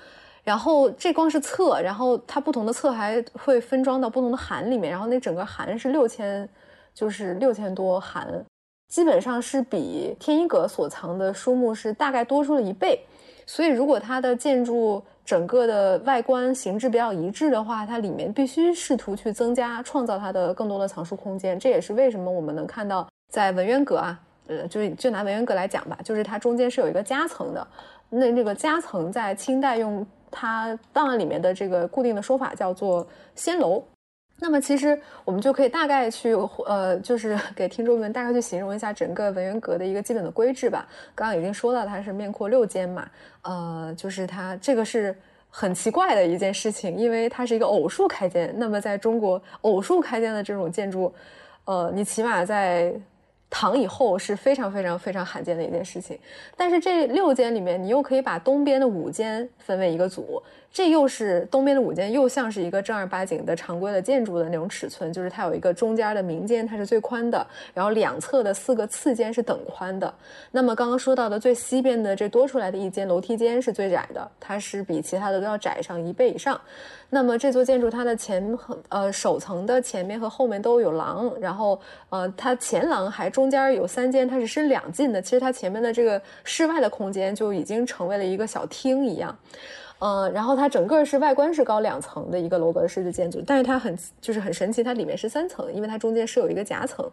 然后这光是册，然后它不同的册还会分装到不同的函里面，然后那整个函是六千，就是六千多函。基本上是比天一阁所藏的书目是大概多出了一倍，所以如果它的建筑整个的外观形制比较一致的话，它里面必须试图去增加创造它的更多的藏书空间。这也是为什么我们能看到在文渊阁啊，呃，就就拿文渊阁来讲吧，就是它中间是有一个夹层的，那那个夹层在清代用它档案里面的这个固定的说法叫做仙楼。那么其实我们就可以大概去呃，就是 给听众们大概去形容一下整个文渊阁的一个基本的规制吧。刚刚已经说到它是面阔六间嘛，呃，就是它这个是很奇怪的一件事情，因为它是一个偶数开间。那么在中国偶数开间的这种建筑，呃，你起码在唐以后是非常非常非常罕见的一件事情。但是这六间里面，你又可以把东边的五间分为一个组。这又是东边的五间，又像是一个正儿八经的常规的建筑的那种尺寸，就是它有一个中间的明间，它是最宽的，然后两侧的四个次间是等宽的。那么刚刚说到的最西边的这多出来的一间楼梯间是最窄的，它是比其他的都要窄上一倍以上。那么这座建筑它的前呃首层的前面和后面都有廊，然后呃它前廊还中间有三间，它是伸两进的。其实它前面的这个室外的空间就已经成为了一个小厅一样。嗯，然后它整个是外观是高两层的一个楼阁式的建筑，但是它很就是很神奇，它里面是三层，因为它中间是有一个夹层。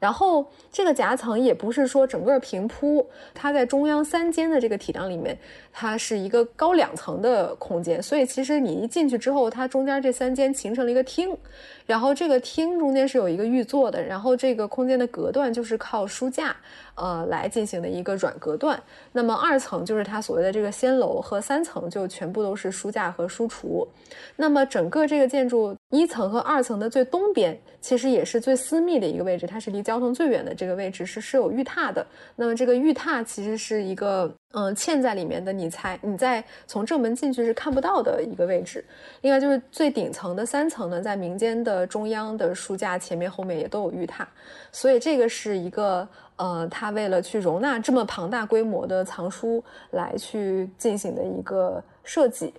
然后这个夹层也不是说整个平铺，它在中央三间的这个体量里面，它是一个高两层的空间，所以其实你一进去之后，它中间这三间形成了一个厅。然后这个厅中间是有一个御座的，然后这个空间的隔断就是靠书架，呃来进行的一个软隔断。那么二层就是它所谓的这个仙楼，和三层就全部都是书架和书橱。那么整个这个建筑一层和二层的最东边，其实也是最私密的一个位置，它是离交通最远的这个位置是是有玉榻的。那么这个玉榻其实是一个。嗯，嵌在里面的，你猜，你在从正门进去是看不到的一个位置。另外就是最顶层的三层呢，在民间的中央的书架前面后面也都有玉榻，所以这个是一个呃，他为了去容纳这么庞大规模的藏书来去进行的一个设计。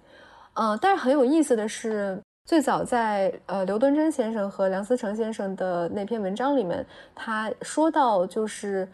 嗯，但是很有意思的是，最早在呃刘敦桢先生和梁思成先生的那篇文章里面，他说到就是。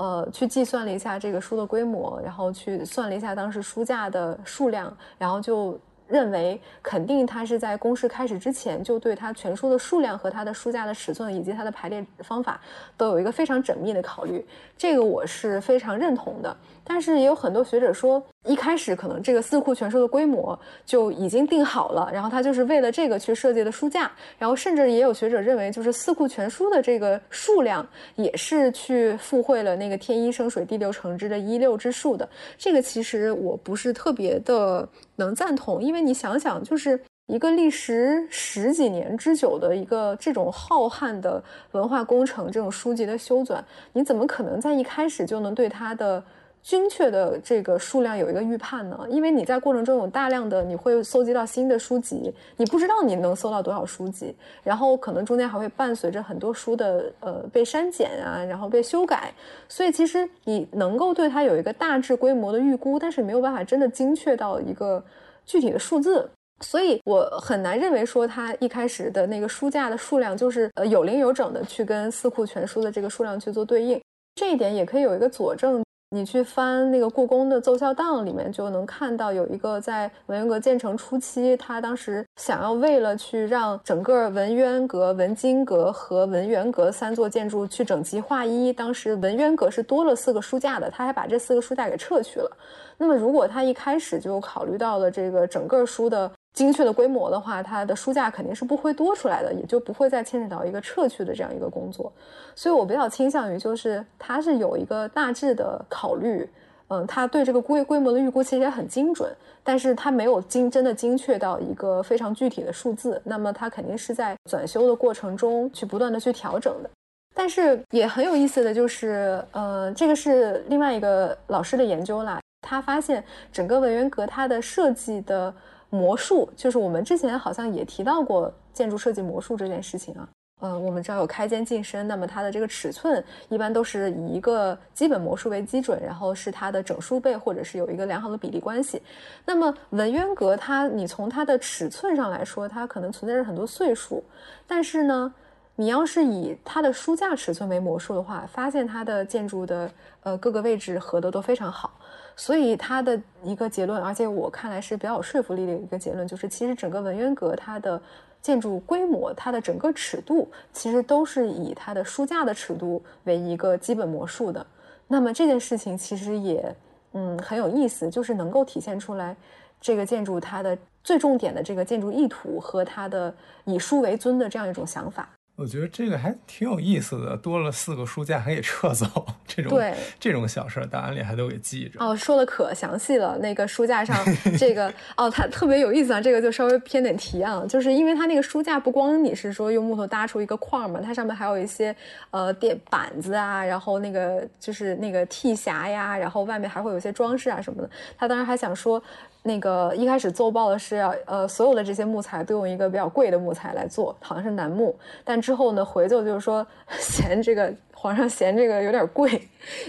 呃，去计算了一下这个书的规模，然后去算了一下当时书架的数量，然后就。认为肯定它是在公示开始之前就对它全书的数量和它的书架的尺寸以及它的排列方法都有一个非常缜密的考虑，这个我是非常认同的。但是也有很多学者说，一开始可能这个四库全书的规模就已经定好了，然后他就是为了这个去设计的书架。然后甚至也有学者认为，就是四库全书的这个数量也是去附会了那个天一生水地六成之的一六之数的。这个其实我不是特别的。能赞同，因为你想想，就是一个历时十几年之久的一个这种浩瀚的文化工程，这种书籍的修纂，你怎么可能在一开始就能对它的精确的这个数量有一个预判呢？因为你在过程中有大量的，你会搜集到新的书籍，你不知道你能搜到多少书籍，然后可能中间还会伴随着很多书的呃被删减啊，然后被修改，所以其实你能够对它有一个大致规模的预估，但是没有办法真的精确到一个。具体的数字，所以我很难认为说它一开始的那个书架的数量就是呃有零有整的去跟四库全书的这个数量去做对应，这一点也可以有一个佐证。你去翻那个故宫的奏效档里面，就能看到有一个在文渊阁建成初期，他当时想要为了去让整个文渊阁、文津阁和文渊阁三座建筑去整齐划一，当时文渊阁是多了四个书架的，他还把这四个书架给撤去了。那么，如果他一开始就考虑到了这个整个书的。精确的规模的话，它的书架肯定是不会多出来的，也就不会再牵扯到一个撤去的这样一个工作。所以我比较倾向于，就是它是有一个大致的考虑，嗯，它对这个规规模的预估其实也很精准，但是它没有精真的精确到一个非常具体的数字。那么它肯定是在转修的过程中去不断的去调整的。但是也很有意思的就是，呃，这个是另外一个老师的研究啦，他发现整个文渊阁它的设计的。魔术就是我们之前好像也提到过建筑设计魔术这件事情啊，嗯，我们知道有开间进深，那么它的这个尺寸一般都是以一个基本魔术为基准，然后是它的整数倍或者是有一个良好的比例关系。那么文渊阁它，你从它的尺寸上来说，它可能存在着很多岁数，但是呢，你要是以它的书架尺寸为魔术的话，发现它的建筑的呃各个位置合的都非常好。所以他的一个结论，而且我看来是比较有说服力的一个结论，就是其实整个文渊阁它的建筑规模，它的整个尺度其实都是以它的书架的尺度为一个基本模数的。那么这件事情其实也嗯很有意思，就是能够体现出来这个建筑它的最重点的这个建筑意图和它的以书为尊的这样一种想法。我觉得这个还挺有意思的，多了四个书架还给撤走，这种对这种小事档案里还都给记着。哦，说的可详细了。那个书架上 这个哦，它特别有意思啊。这个就稍微偏点题啊，就是因为它那个书架不光你是说用木头搭出一个框嘛，它上面还有一些呃垫板子啊，然后那个就是那个屉匣呀，然后外面还会有些装饰啊什么的。他当时还想说。那个一开始奏报的是要呃所有的这些木材都用一个比较贵的木材来做，好像是楠木，但之后呢回奏就是说 嫌这个。皇上嫌这个有点贵，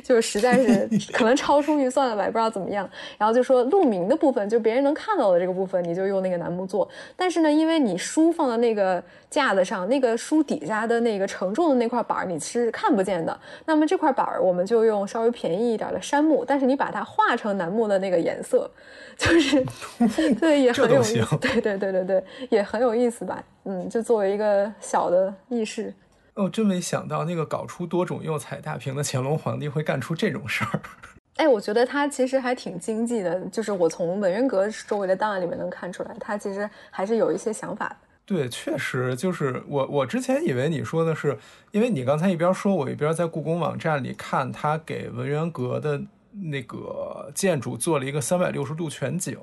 就是实在是 可能超出预算了吧，也不知道怎么样。然后就说鹿鸣的部分，就别人能看到的这个部分，你就用那个楠木做。但是呢，因为你书放在那个架子上，那个书底下的那个承重的那块板儿你是看不见的。那么这块板儿我们就用稍微便宜一点的杉木，但是你把它画成楠木的那个颜色，就是 对也很有意思。对对对对对，也很有意思吧？嗯，就作为一个小的轶事。哦，真没想到那个搞出多种釉彩大瓶的乾隆皇帝会干出这种事儿。哎，我觉得他其实还挺经济的，就是我从文渊阁周围的档案里面能看出来，他其实还是有一些想法的。对，确实就是我，我之前以为你说的是，因为你刚才一边说，我一边在故宫网站里看他给文渊阁的那个建筑做了一个三百六十度全景。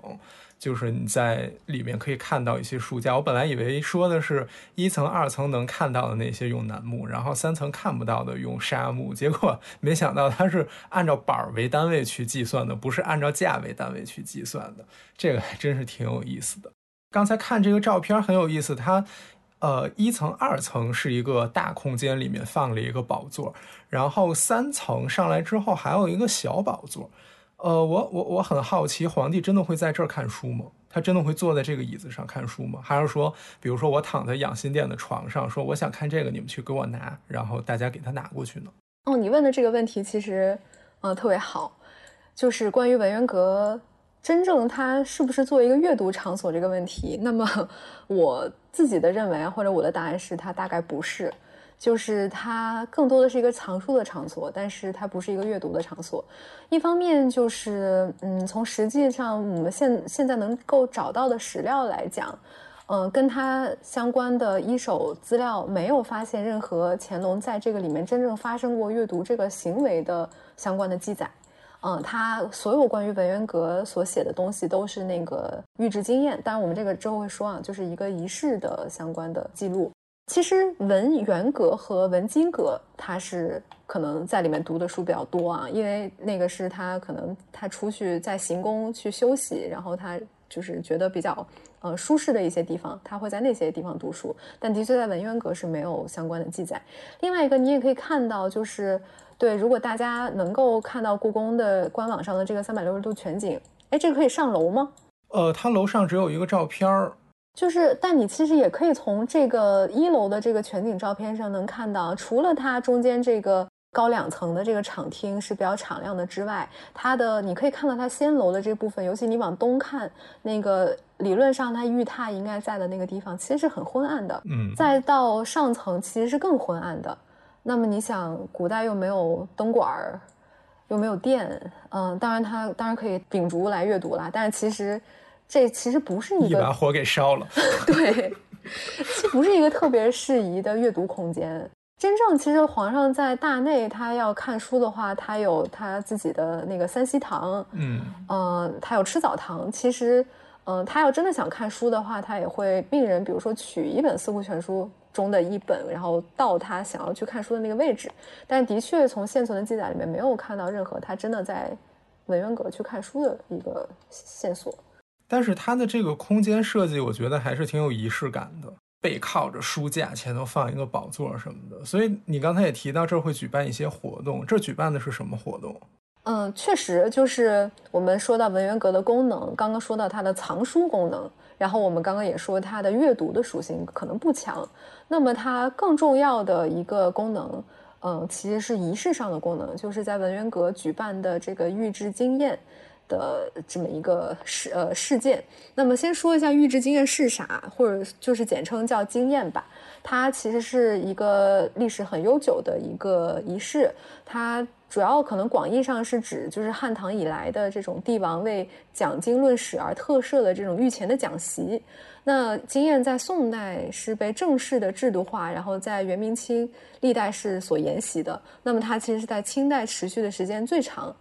就是你在里面可以看到一些书架，我本来以为说的是一层、二层能看到的那些用楠木，然后三层看不到的用杉木，结果 没想到它是按照板儿为单位去计算的，不是按照架为单位去计算的，这个还真是挺有意思的。刚才看这个照片很有意思，它呃一层、二层是一个大空间，里面放了一个宝座，然后三层上来之后还有一个小宝座。呃，我我我很好奇，皇帝真的会在这儿看书吗？他真的会坐在这个椅子上看书吗？还是说，比如说我躺在养心殿的床上，说我想看这个，你们去给我拿，然后大家给他拿过去呢？哦，你问的这个问题其实，呃，特别好，就是关于文渊阁真正它是不是作为一个阅读场所这个问题。那么 我自己的认为，或者我的答案是，它大概不是。就是它更多的是一个藏书的场所，但是它不是一个阅读的场所。一方面就是，嗯，从实际上我们现现在能够找到的史料来讲，嗯，跟它相关的一手资料没有发现任何乾隆在这个里面真正发生过阅读这个行为的相关的记载。嗯，他所有关于文渊阁所写的东西都是那个御制经验，当然我们这个之后会说啊，就是一个仪式的相关的记录。其实文渊阁和文津阁，他是可能在里面读的书比较多啊，因为那个是他可能他出去在行宫去休息，然后他就是觉得比较呃舒适的一些地方，他会在那些地方读书。但的确在文渊阁是没有相关的记载。另外一个，你也可以看到，就是对，如果大家能够看到故宫的官网上的这个三百六十度全景，哎，这个可以上楼吗？呃，它楼上只有一个照片儿。就是，但你其实也可以从这个一楼的这个全景照片上能看到，除了它中间这个高两层的这个场厅是比较敞亮的之外，它的你可以看到它先楼的这部分，尤其你往东看，那个理论上它玉榻应该在的那个地方，其实是很昏暗的。嗯，再到上层其实是更昏暗的。那么你想，古代又没有灯管儿，又没有电，嗯，当然它当然可以秉烛来阅读啦，但是其实。这其实不是一个把火给烧了，对，这不是一个特别适宜的阅读空间。真正其实皇上在大内，他要看书的话，他有他自己的那个三希堂，嗯嗯，他有吃早堂。其实，嗯，他要真的想看书的话，他也会命人，比如说取一本《四库全书》中的一本，然后到他想要去看书的那个位置。但的确，从现存的记载里面，没有看到任何他真的在文渊阁去看书的一个线索。但是它的这个空间设计，我觉得还是挺有仪式感的，背靠着书架，前头放一个宝座什么的。所以你刚才也提到，这儿会举办一些活动，这举办的是什么活动？嗯，确实就是我们说到文渊阁的功能，刚刚说到它的藏书功能，然后我们刚刚也说它的阅读的属性可能不强。那么它更重要的一个功能，嗯，其实是仪式上的功能，就是在文渊阁举办的这个御制经验。的这么一个事呃事件。那么先说一下玉质经验是啥，或者就是简称叫经验吧。它其实是一个历史很悠久的一个仪式，它主要可能广义上是指就是汉唐以来的这种帝王为讲经论史而特设的这种御前的讲席。那经验在宋代是被正式的制度化，然后在元明清历代是所沿袭的。那么它其实是在清代持续的时间最长。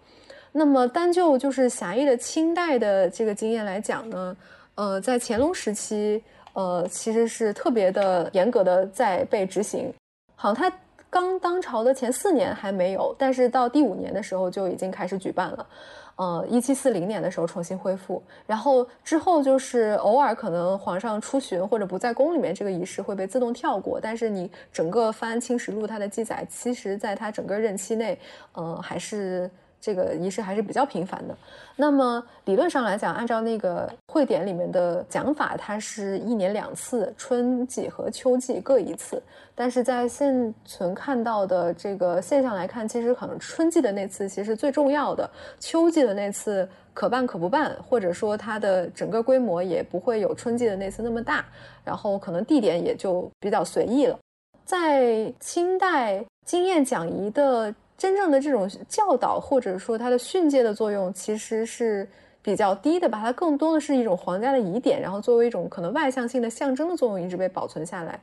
那么单就就是狭义的清代的这个经验来讲呢，呃，在乾隆时期。呃，其实是特别的严格的在被执行，好像他刚当朝的前四年还没有，但是到第五年的时候就已经开始举办了。呃，一七四零年的时候重新恢复，然后之后就是偶尔可能皇上出巡或者不在宫里面，这个仪式会被自动跳过。但是你整个翻《清史录》它的记载，其实在他整个任期内，呃，还是。这个仪式还是比较频繁的。那么理论上来讲，按照那个会典里面的讲法，它是一年两次，春季和秋季各一次。但是在现存看到的这个现象来看，其实可能春季的那次其实最重要的，秋季的那次可办可不办，或者说它的整个规模也不会有春季的那次那么大，然后可能地点也就比较随意了。在清代经验讲仪的。真正的这种教导或者说它的训诫的作用其实是比较低的吧，它更多的是一种皇家的疑点，然后作为一种可能外向性的象征的作用一直被保存下来。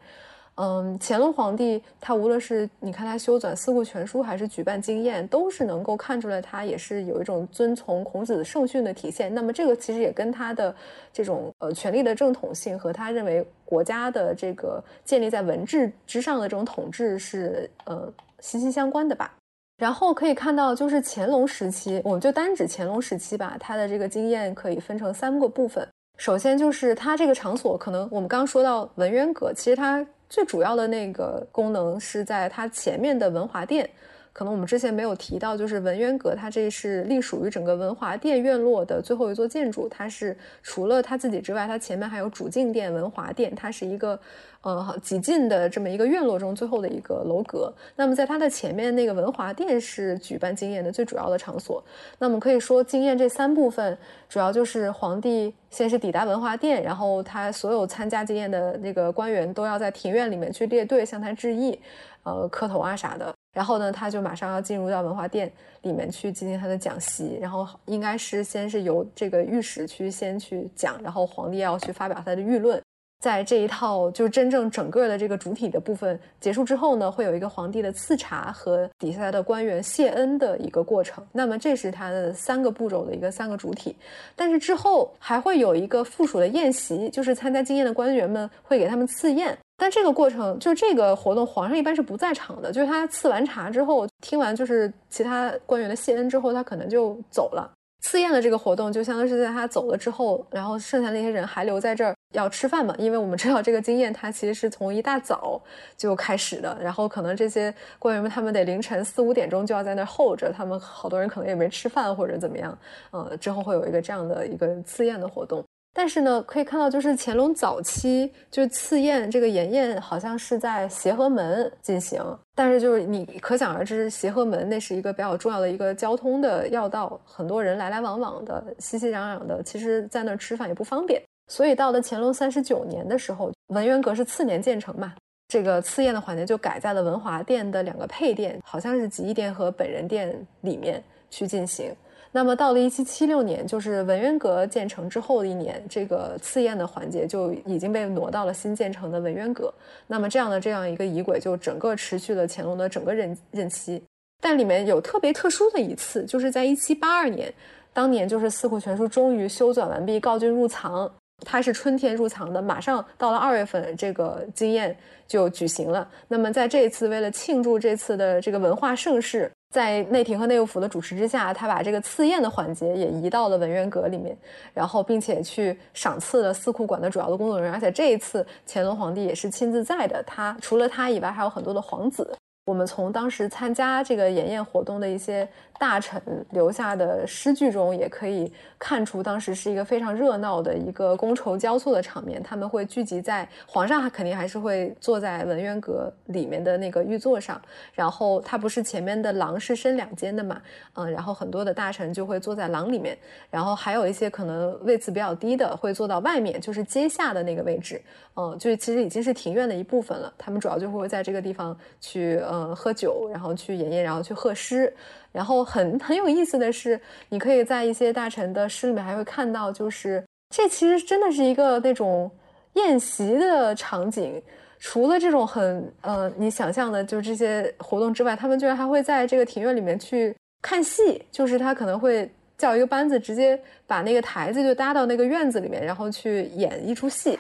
嗯，乾隆皇帝他无论是你看他修纂《四库全书》还是举办经验，都是能够看出来他也是有一种遵从孔子的圣训的体现。那么这个其实也跟他的这种呃权力的正统性和他认为国家的这个建立在文治之上的这种统治是呃息息相关的吧。然后可以看到，就是乾隆时期，我们就单指乾隆时期吧，它的这个经验可以分成三个部分。首先就是它这个场所，可能我们刚刚说到文渊阁，其实它最主要的那个功能是在它前面的文华殿。可能我们之前没有提到，就是文渊阁，它这是隶属于整个文华殿院落的最后一座建筑。它是除了它自己之外，它前面还有主敬殿、文华殿，它是一个呃几进的这么一个院落中最后的一个楼阁。那么在它的前面那个文华殿是举办经验的最主要的场所。那么可以说，经验这三部分主要就是皇帝先是抵达文华殿，然后他所有参加经验的那个官员都要在庭院里面去列队向他致意，呃磕头啊啥的。然后呢，他就马上要进入到文化殿里面去进行他的讲习，然后应该是先是由这个御史去先去讲，然后皇帝要去发表他的舆论。在这一套就是真正整个的这个主体的部分结束之后呢，会有一个皇帝的赐茶和底下的官员谢恩的一个过程。那么这是他的三个步骤的一个三个主体。但是之后还会有一个附属的宴席，就是参加经验的官员们会给他们赐宴。但这个过程，就这个活动，皇上一般是不在场的。就是他赐完茶之后，听完就是其他官员的谢恩之后，他可能就走了。赐宴的这个活动，就相当于是在他走了之后，然后剩下那些人还留在这儿要吃饭嘛。因为我们知道这个经验，它其实是从一大早就开始的。然后可能这些官员们，他们得凌晨四五点钟就要在那儿候着，他们好多人可能也没吃饭或者怎么样。呃，之后会有一个这样的一个赐宴的活动。但是呢，可以看到，就是乾隆早期就是赐宴这个筵宴，好像是在协和门进行。但是就是你可想而知，协和门那是一个比较重要的一个交通的要道，很多人来来往往的，熙熙攘攘的，其实在那儿吃饭也不方便。所以到了乾隆三十九年的时候，文渊阁是次年建成嘛，这个赐宴的环节就改在了文华殿的两个配殿，好像是吉义殿和本人殿里面去进行。那么到了一七七六年，就是文渊阁建成之后的一年，这个赐宴的环节就已经被挪到了新建成的文渊阁。那么这样的这样一个仪轨，就整个持续了乾隆的整个任任期。但里面有特别特殊的一次，就是在一七八二年，当年就是《四库全书》终于修纂完毕，告竣入藏。它是春天入藏的，马上到了二月份，这个经验就举行了。那么在这一次，为了庆祝这次的这个文化盛世。在内廷和内务府的主持之下，他把这个赐宴的环节也移到了文渊阁里面，然后并且去赏赐了四库馆的主要的工作人员。而且这一次乾隆皇帝也是亲自在的，他除了他以外，还有很多的皇子。我们从当时参加这个演宴活动的一些大臣留下的诗句中，也可以看出当时是一个非常热闹的一个觥筹交错的场面。他们会聚集在皇上，肯定还是会坐在文渊阁里面的那个御座上，然后他不是前面的廊是升两间的嘛，嗯，然后很多的大臣就会坐在廊里面，然后还有一些可能位次比较低的会坐到外面，就是阶下的那个位置，嗯，就是其实已经是庭院的一部分了。他们主要就会在这个地方去。嗯，喝酒，然后去演宴，然后去贺诗，然后很很有意思的是，你可以在一些大臣的诗里面还会看到，就是这其实真的是一个那种宴席的场景。除了这种很呃你想象的，就是这些活动之外，他们居然还会在这个庭院里面去看戏，就是他可能会叫一个班子，直接把那个台子就搭到那个院子里面，然后去演一出戏。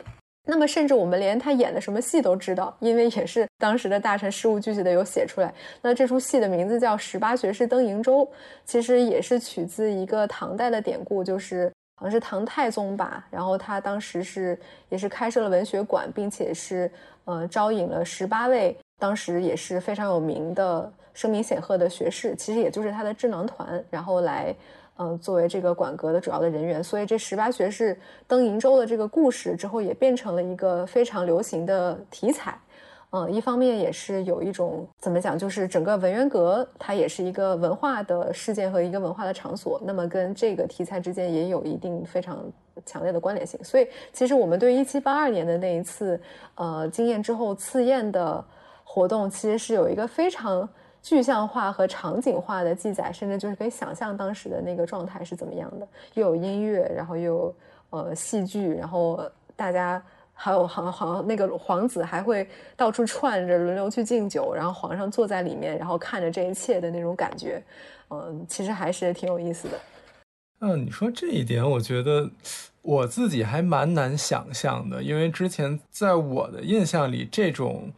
那么，甚至我们连他演的什么戏都知道，因为也是当时的大臣事无巨细的有写出来。那这出戏的名字叫《十八学士登瀛洲》，其实也是取自一个唐代的典故，就是好像是唐太宗吧。然后他当时是也是开设了文学馆，并且是呃招引了十八位当时也是非常有名的声名显赫的学士，其实也就是他的智囊团，然后来。嗯，作为这个馆阁的主要的人员，所以这十八学士登瀛洲的这个故事之后，也变成了一个非常流行的题材。嗯，一方面也是有一种怎么讲，就是整个文渊阁它也是一个文化的事件和一个文化的场所，那么跟这个题材之间也有一定非常强烈的关联性。所以，其实我们对一七八二年的那一次呃经验之后赐宴的活动，其实是有一个非常。具象化和场景化的记载，甚至就是可以想象当时的那个状态是怎么样的，又有音乐，然后又有呃戏剧，然后大家还有好像好那个皇子还会到处串着轮流去敬酒，然后皇上坐在里面，然后看着这一切的那种感觉，嗯，其实还是挺有意思的。嗯，你说这一点，我觉得我自己还蛮难想象的，因为之前在我的印象里，这种。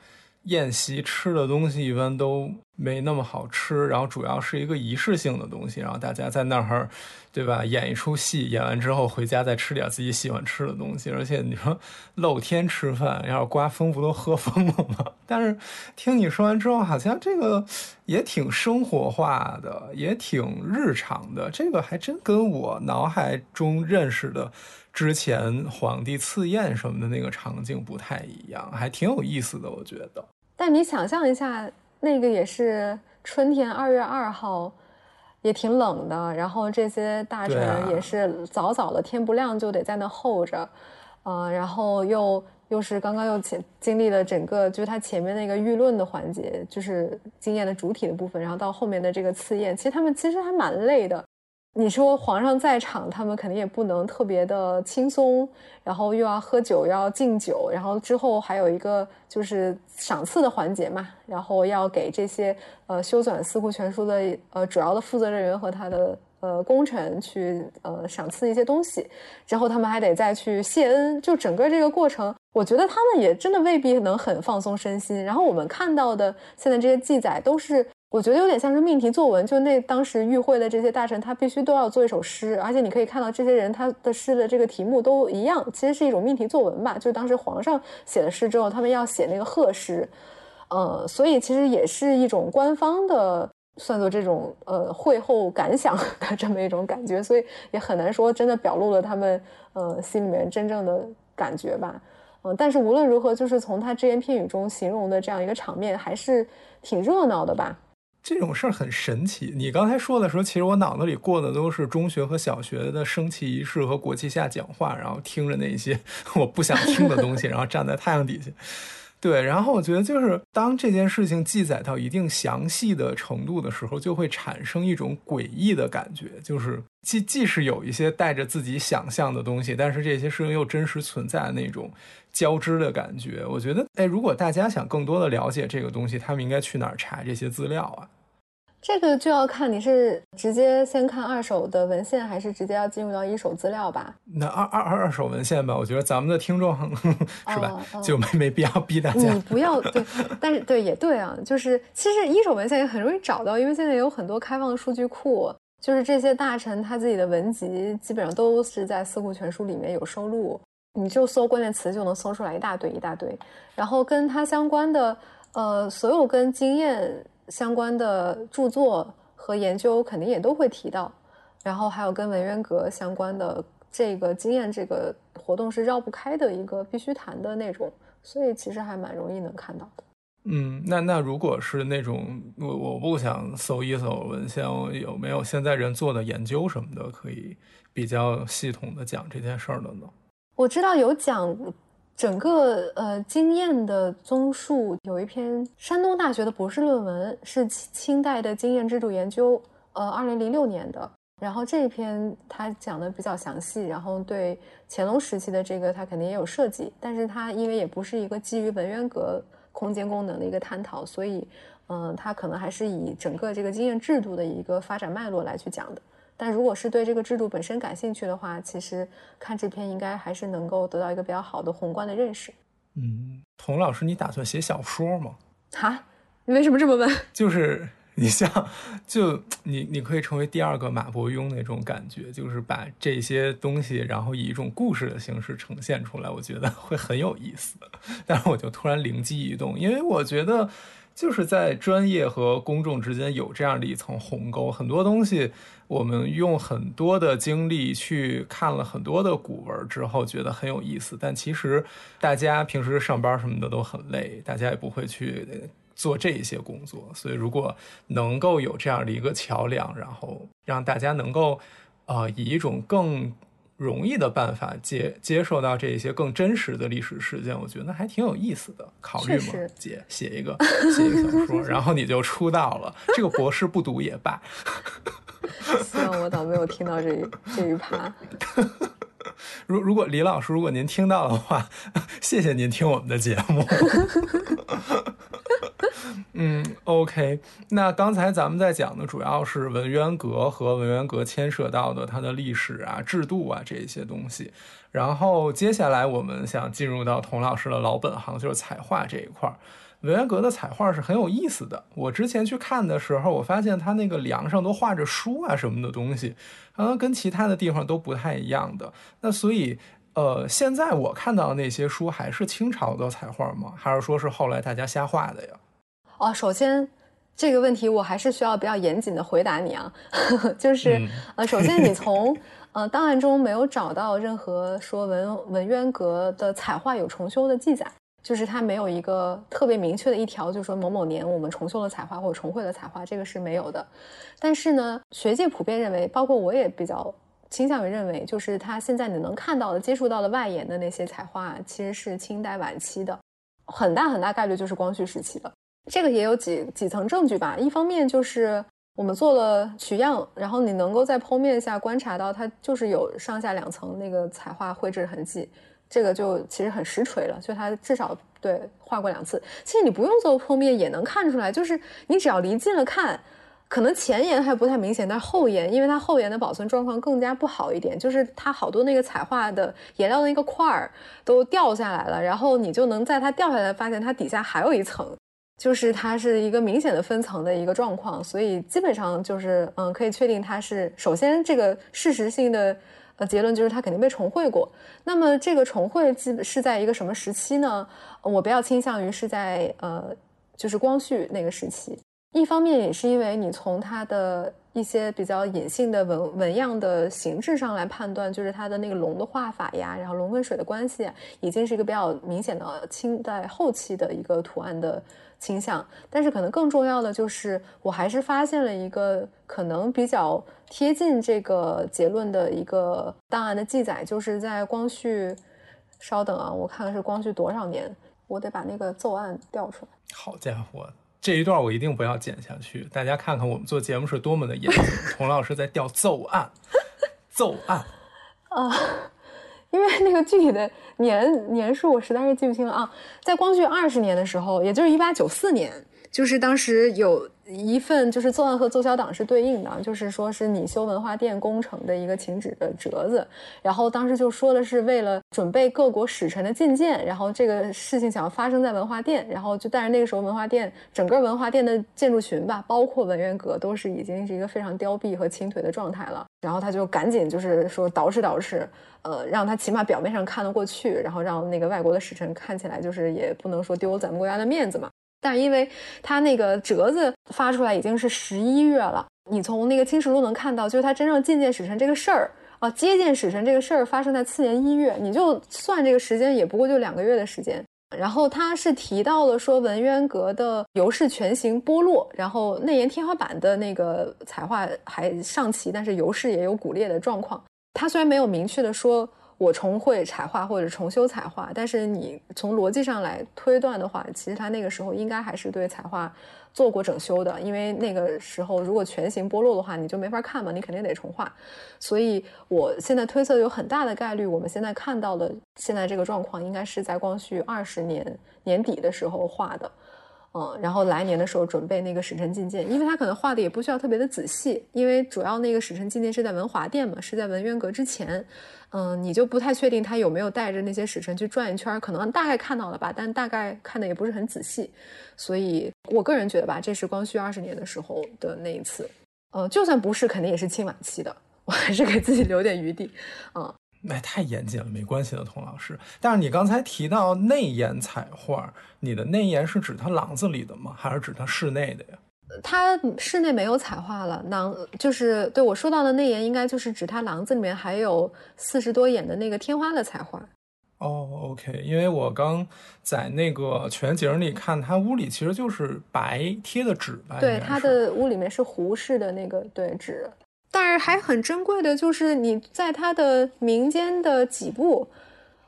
宴席吃的东西一般都没那么好吃，然后主要是一个仪式性的东西，然后大家在那儿，对吧？演一出戏，演完之后回家再吃点自己喜欢吃的东西。而且你说露天吃饭，要是刮风不都喝疯了吗？但是听你说完之后，好像这个也挺生活化的，也挺日常的。这个还真跟我脑海中认识的之前皇帝赐宴什么的那个场景不太一样，还挺有意思的，我觉得。但你想象一下，那个也是春天二月二号，也挺冷的。然后这些大臣也是早早的天不亮就得在那候着，呃，然后又又是刚刚又前经历了整个就是他前面那个舆论的环节，就是经验的主体的部分，然后到后面的这个赐宴，其实他们其实还蛮累的。你说皇上在场，他们肯定也不能特别的轻松，然后又要喝酒，要敬酒，然后之后还有一个就是赏赐的环节嘛，然后要给这些呃修纂《四库全书》的呃主要的负责人员和他的呃功臣去呃赏赐一些东西，之后他们还得再去谢恩，就整个这个过程，我觉得他们也真的未必能很放松身心。然后我们看到的现在这些记载都是。我觉得有点像是命题作文，就那当时与会的这些大臣，他必须都要做一首诗，而且你可以看到这些人他的诗的这个题目都一样，其实是一种命题作文吧。就当时皇上写了诗之后，他们要写那个贺诗，呃，所以其实也是一种官方的，算作这种呃会后感想的这么一种感觉，所以也很难说真的表露了他们呃心里面真正的感觉吧。嗯，但是无论如何，就是从他只言片语中形容的这样一个场面，还是挺热闹的吧。这种事儿很神奇。你刚才说的时候，其实我脑子里过的都是中学和小学的升旗仪式和国旗下讲话，然后听着那些 我不想听的东西，然后站在太阳底下。对，然后我觉得就是当这件事情记载到一定详细的程度的时候，就会产生一种诡异的感觉，就是既既是有一些带着自己想象的东西，但是这些事情又真实存在的那种交织的感觉。我觉得，哎，如果大家想更多的了解这个东西，他们应该去哪儿查这些资料啊？这个就要看你是直接先看二手的文献，还是直接要进入到一手资料吧。那二二二二手文献吧，我觉得咱们的听众 是吧，就没没必要逼大家。你不要对，但是对也对啊，就是其实一手文献也很容易找到，因为现在有很多开放的数据库，就是这些大臣他自己的文集基本上都是在《四库全书》里面有收录，你就搜关键词就能搜出来一大堆一大堆，然后跟他相关的。呃，所有跟经验相关的著作和研究肯定也都会提到，然后还有跟文渊阁相关的这个经验，这个活动是绕不开的一个必须谈的那种，所以其实还蛮容易能看到的。嗯，那那如果是那种我我不想搜一搜文献，有没有现在人做的研究什么的，可以比较系统的讲这件事儿的呢？我知道有讲整个呃经验的综述，有一篇山东大学的博士论文是清清代的经验制度研究，呃，二零零六年的。然后这一篇他讲的比较详细，然后对乾隆时期的这个他肯定也有涉及，但是他因为也不是一个基于文渊阁。空间功能的一个探讨，所以，嗯，它可能还是以整个这个经验制度的一个发展脉络来去讲的。但如果是对这个制度本身感兴趣的话，其实看这篇应该还是能够得到一个比较好的宏观的认识。嗯，童老师，你打算写小说吗？哈，你为什么这么问？就是。你像，就你你可以成为第二个马伯庸那种感觉，就是把这些东西，然后以一种故事的形式呈现出来，我觉得会很有意思。但是我就突然灵机一动，因为我觉得就是在专业和公众之间有这样的一层鸿沟，很多东西我们用很多的精力去看了很多的古文之后，觉得很有意思，但其实大家平时上班什么的都很累，大家也不会去。做这些工作，所以如果能够有这样的一个桥梁，然后让大家能够，呃，以一种更容易的办法接接受到这些更真实的历史事件，我觉得还挺有意思的。考虑吗，姐？写一个写一个小说，然后你就出道了。这个博士不读也罢。希望我倒没有听到这一这一趴。如如果李老师，如果您听到的话，谢谢您听我们的节目。嗯，OK。那刚才咱们在讲的主要是文渊阁和文渊阁牵涉到的它的历史啊、制度啊这一些东西。然后接下来我们想进入到童老师的老本行，就是彩画这一块儿。文渊阁的彩画是很有意思的。我之前去看的时候，我发现它那个梁上都画着书啊什么的东西，好像跟其他的地方都不太一样的。那所以，呃，现在我看到的那些书还是清朝的彩画吗？还是说是后来大家瞎画的呀？哦，首先这个问题我还是需要比较严谨的回答你啊，就是呃，首先你从 呃档案中没有找到任何说文文渊阁的彩画有重修的记载，就是它没有一个特别明确的一条，就是说某某年我们重修了彩画或者重绘了彩画，这个是没有的。但是呢，学界普遍认为，包括我也比较倾向于认为，就是它现在你能看到的、接触到的外延的那些彩画，其实是清代晚期的，很大很大概率就是光绪时期的。这个也有几几层证据吧。一方面就是我们做了取样，然后你能够在剖面下观察到它就是有上下两层那个彩画绘制痕迹，这个就其实很实锤了。就它至少对画过两次。其实你不用做剖面也能看出来，就是你只要离近了看，可能前沿还不太明显，但是后沿因为它后沿的保存状况更加不好一点，就是它好多那个彩画的颜料的那个块儿都掉下来了，然后你就能在它掉下来发现它底下还有一层。就是它是一个明显的分层的一个状况，所以基本上就是嗯，可以确定它是首先这个事实性的呃结论就是它肯定被重绘过。那么这个重绘基是在一个什么时期呢？我比较倾向于是在呃就是光绪那个时期。一方面也是因为你从它的一些比较隐性的纹纹样的形制上来判断，就是它的那个龙的画法呀，然后龙跟水的关系，已经是一个比较明显的清代后期的一个图案的。倾向，但是可能更重要的就是，我还是发现了一个可能比较贴近这个结论的一个档案的记载，就是在光绪，稍等啊，我看看是光绪多少年，我得把那个奏案调出来。好家伙，这一段我一定不要剪下去，大家看看我们做节目是多么的严谨。童老师在调奏案，奏案啊。因为那个具体的年年数我实在是记不清了啊，在光绪二十年的时候，也就是一八九四年，就是当时有。一份就是奏案和奏销档是对应的，就是说是你修文化殿工程的一个请旨的折子，然后当时就说的是为了准备各国使臣的觐见，然后这个事情想要发生在文化殿，然后就但是那个时候文化殿整个文化殿的建筑群吧，包括文渊阁都是已经是一个非常凋敝和倾颓的状态了，然后他就赶紧就是说捯饬捯饬，呃，让他起码表面上看得过去，然后让那个外国的使臣看起来就是也不能说丢咱们国家的面子嘛。但是因为他那个折子发出来已经是十一月了，你从那个清史录能看到，就是他真正觐见使臣这个事儿啊，接见使臣这个事儿发生在次年一月，你就算这个时间，也不过就两个月的时间。然后他是提到了说文渊阁的游饰全形剥落，然后内檐天花板的那个彩画还上齐，但是游饰也有骨裂的状况。他虽然没有明确的说我重绘彩画或者重修彩画，但是你从逻辑上来推断的话，其实他那个时候应该还是对彩画。做过整修的，因为那个时候如果全形剥落的话，你就没法看嘛，你肯定得重画。所以我现在推测有很大的概率，我们现在看到的现在这个状况，应该是在光绪二十年年底的时候画的。嗯，然后来年的时候准备那个使臣觐见，因为他可能画的也不需要特别的仔细，因为主要那个使臣觐见是在文华殿嘛，是在文渊阁之前。嗯，你就不太确定他有没有带着那些使臣去转一圈，可能大概看到了吧，但大概看的也不是很仔细。所以我个人觉得吧，这是光绪二十年的时候的那一次。嗯，就算不是，肯定也是清晚期的，我还是给自己留点余地。嗯。那太严谨了，没关系的，童老师。但是你刚才提到内檐彩画，你的内檐是指它廊子里的吗？还是指它室内的呀？它室内没有彩画了，廊就是对我说到的内檐，应该就是指它廊子里面还有四十多眼的那个天花的彩画。哦，OK，因为我刚在那个全景里看，它屋里其实就是白贴的纸吧？对，它的屋里面是糊式的那个对纸。但是还很珍贵的就是你在它的民间的脊部，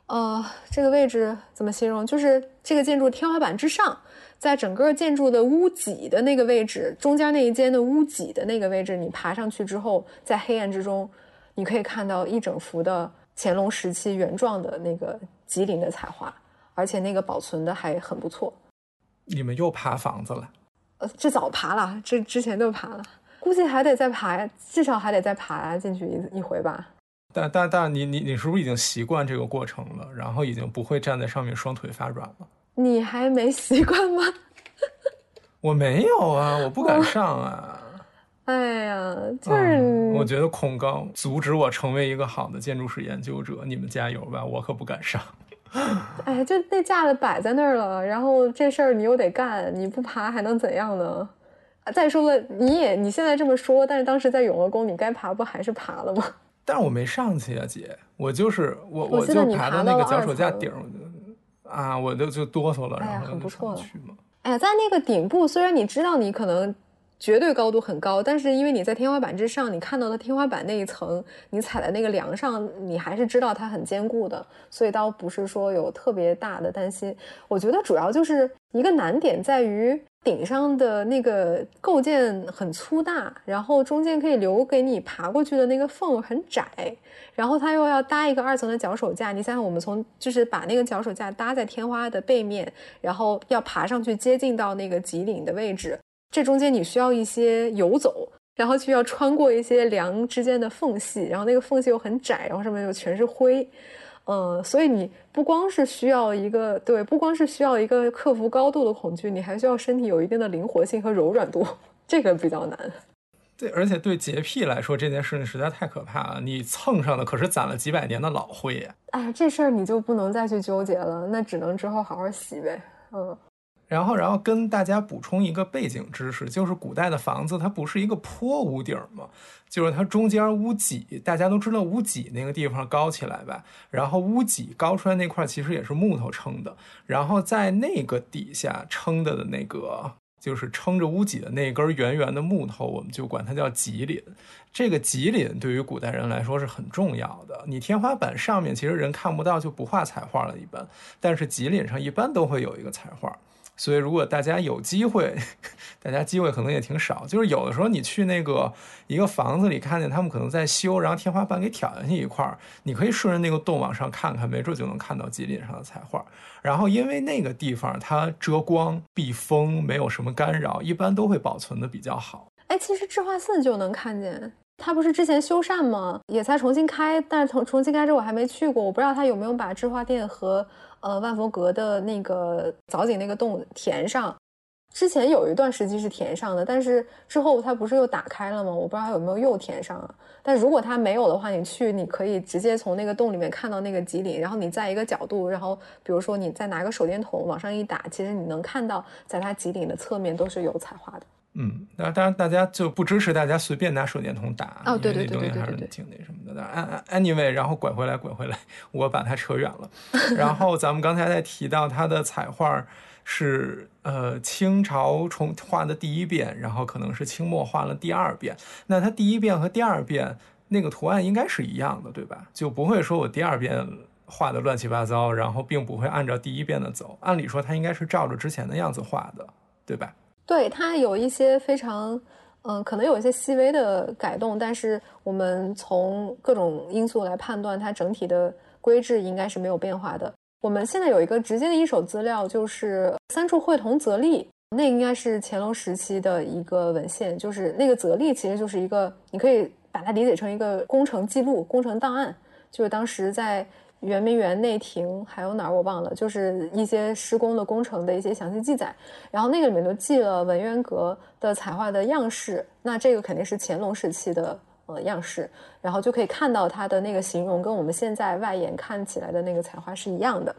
呃，这个位置怎么形容？就是这个建筑天花板之上，在整个建筑的屋脊的那个位置，中间那一间的屋脊的那个位置，你爬上去之后，在黑暗之中，你可以看到一整幅的乾隆时期原状的那个吉林的彩画，而且那个保存的还很不错。你们又爬房子了？呃，这早爬了，这之前都爬了。估计还得再爬，至少还得再爬进去一一回吧。但但但你你你是不是已经习惯这个过程了？然后已经不会站在上面双腿发软了？你还没习惯吗？我没有啊，我不敢上啊。哎呀，就是我觉得恐高阻止我成为一个好的建筑史研究者。你们加油吧，我可不敢上。哎，就那架子摆在那儿了，然后这事儿你又得干，你不爬还能怎样呢？再说了，你也你现在这么说，但是当时在永乐宫，你该爬不还是爬了吗？但是我没上去啊，姐，我就是我，我就爬到那个脚手架顶啊，我就就哆嗦了，然后很不错去嘛。哎呀，在那个顶部，虽然你知道你可能。绝对高度很高，但是因为你在天花板之上，你看到的天花板那一层，你踩在那个梁上，你还是知道它很坚固的，所以倒不是说有特别大的担心。我觉得主要就是一个难点在于顶上的那个构件很粗大，然后中间可以留给你爬过去的那个缝很窄，然后它又要搭一个二层的脚手架。你想想，我们从就是把那个脚手架搭在天花的背面，然后要爬上去接近到那个脊顶的位置。这中间你需要一些游走，然后需要穿过一些梁之间的缝隙，然后那个缝隙又很窄，然后上面又全是灰，嗯，所以你不光是需要一个对，不光是需要一个克服高度的恐惧，你还需要身体有一定的灵活性和柔软度，这个比较难。对，而且对洁癖来说，这件事情实在太可怕了。你蹭上的可是攒了几百年的老灰呀！哎，这事儿你就不能再去纠结了，那只能之后好好洗呗，嗯。然后，然后跟大家补充一个背景知识，就是古代的房子它不是一个坡屋顶吗？就是它中间屋脊，大家都知道屋脊那个地方高起来吧？然后屋脊高出来那块其实也是木头撑的，然后在那个底下撑的的那个，就是撑着屋脊的那根圆圆的木头，我们就管它叫脊檩。这个脊檩对于古代人来说是很重要的。你天花板上面其实人看不到，就不画彩画了，一般，但是脊檩上一般都会有一个彩画。所以，如果大家有机会，大家机会可能也挺少。就是有的时候你去那个一个房子里，看见他们可能在修，然后天花板给挑下去一块儿，你可以顺着那个洞往上看看，没准就能看到基顶上的彩画。然后，因为那个地方它遮光、避风，没有什么干扰，一般都会保存的比较好。哎，其实智化寺就能看见，它不是之前修缮吗？也才重新开，但是重重新开之后我还没去过，我不知道它有没有把智化殿和。呃，万佛阁的那个藻井那个洞填上，之前有一段时期是填上的，但是之后它不是又打开了吗？我不知道它有没有又填上啊。但如果它没有的话，你去你可以直接从那个洞里面看到那个吉岭，然后你在一个角度，然后比如说你再拿个手电筒往上一打，其实你能看到在它吉岭的侧面都是有彩画的。嗯，当然当然大家就不支持大家随便拿手电筒打，哦对对对对对对，挺那什么的。但 anyway，然后拐回来拐回来，我把它扯远了。然后咱们刚才在提到它的彩画。是呃清朝重画的第一遍，然后可能是清末画了第二遍。那它第一遍和第二遍那个图案应该是一样的，对吧？就不会说我第二遍画的乱七八糟，然后并不会按照第一遍的走。按理说它应该是照着之前的样子画的，对吧？对，它有一些非常嗯，可能有一些细微的改动，但是我们从各种因素来判断，它整体的规制应该是没有变化的。我们现在有一个直接的一手资料，就是三处会同则例，那应该是乾隆时期的一个文献，就是那个则例其实就是一个，你可以把它理解成一个工程记录、工程档案，就是当时在圆明园内廷还有哪儿我忘了，就是一些施工的工程的一些详细记载，然后那个里面都记了文渊阁的彩画的样式，那这个肯定是乾隆时期的。呃，样式，然后就可以看到它的那个形容跟我们现在外眼看起来的那个彩画是一样的。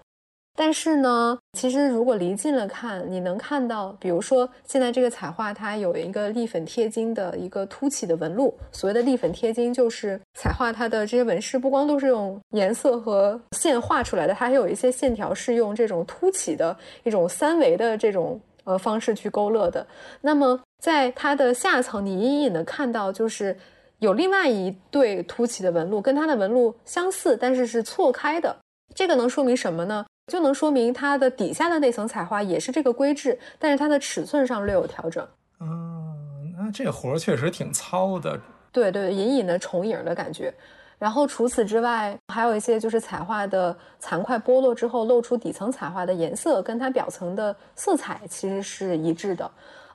但是呢，其实如果离近了看，你能看到，比如说现在这个彩画它有一个立粉贴金的一个凸起的纹路。所谓的立粉贴金，就是彩画它的这些纹饰不光都是用颜色和线画出来的，它还有一些线条是用这种凸起的一种三维的这种呃方式去勾勒的。那么在它的下层，你隐隐的看到就是。有另外一对凸起的纹路，跟它的纹路相似，但是是错开的。这个能说明什么呢？就能说明它的底下的那层彩画也是这个规制，但是它的尺寸上略有调整。嗯，那这活儿确实挺糙的。对对，隐隐的重影的感觉。然后除此之外，还有一些就是彩画的残块剥落之后露出底层彩画的颜色，跟它表层的色彩其实是一致的。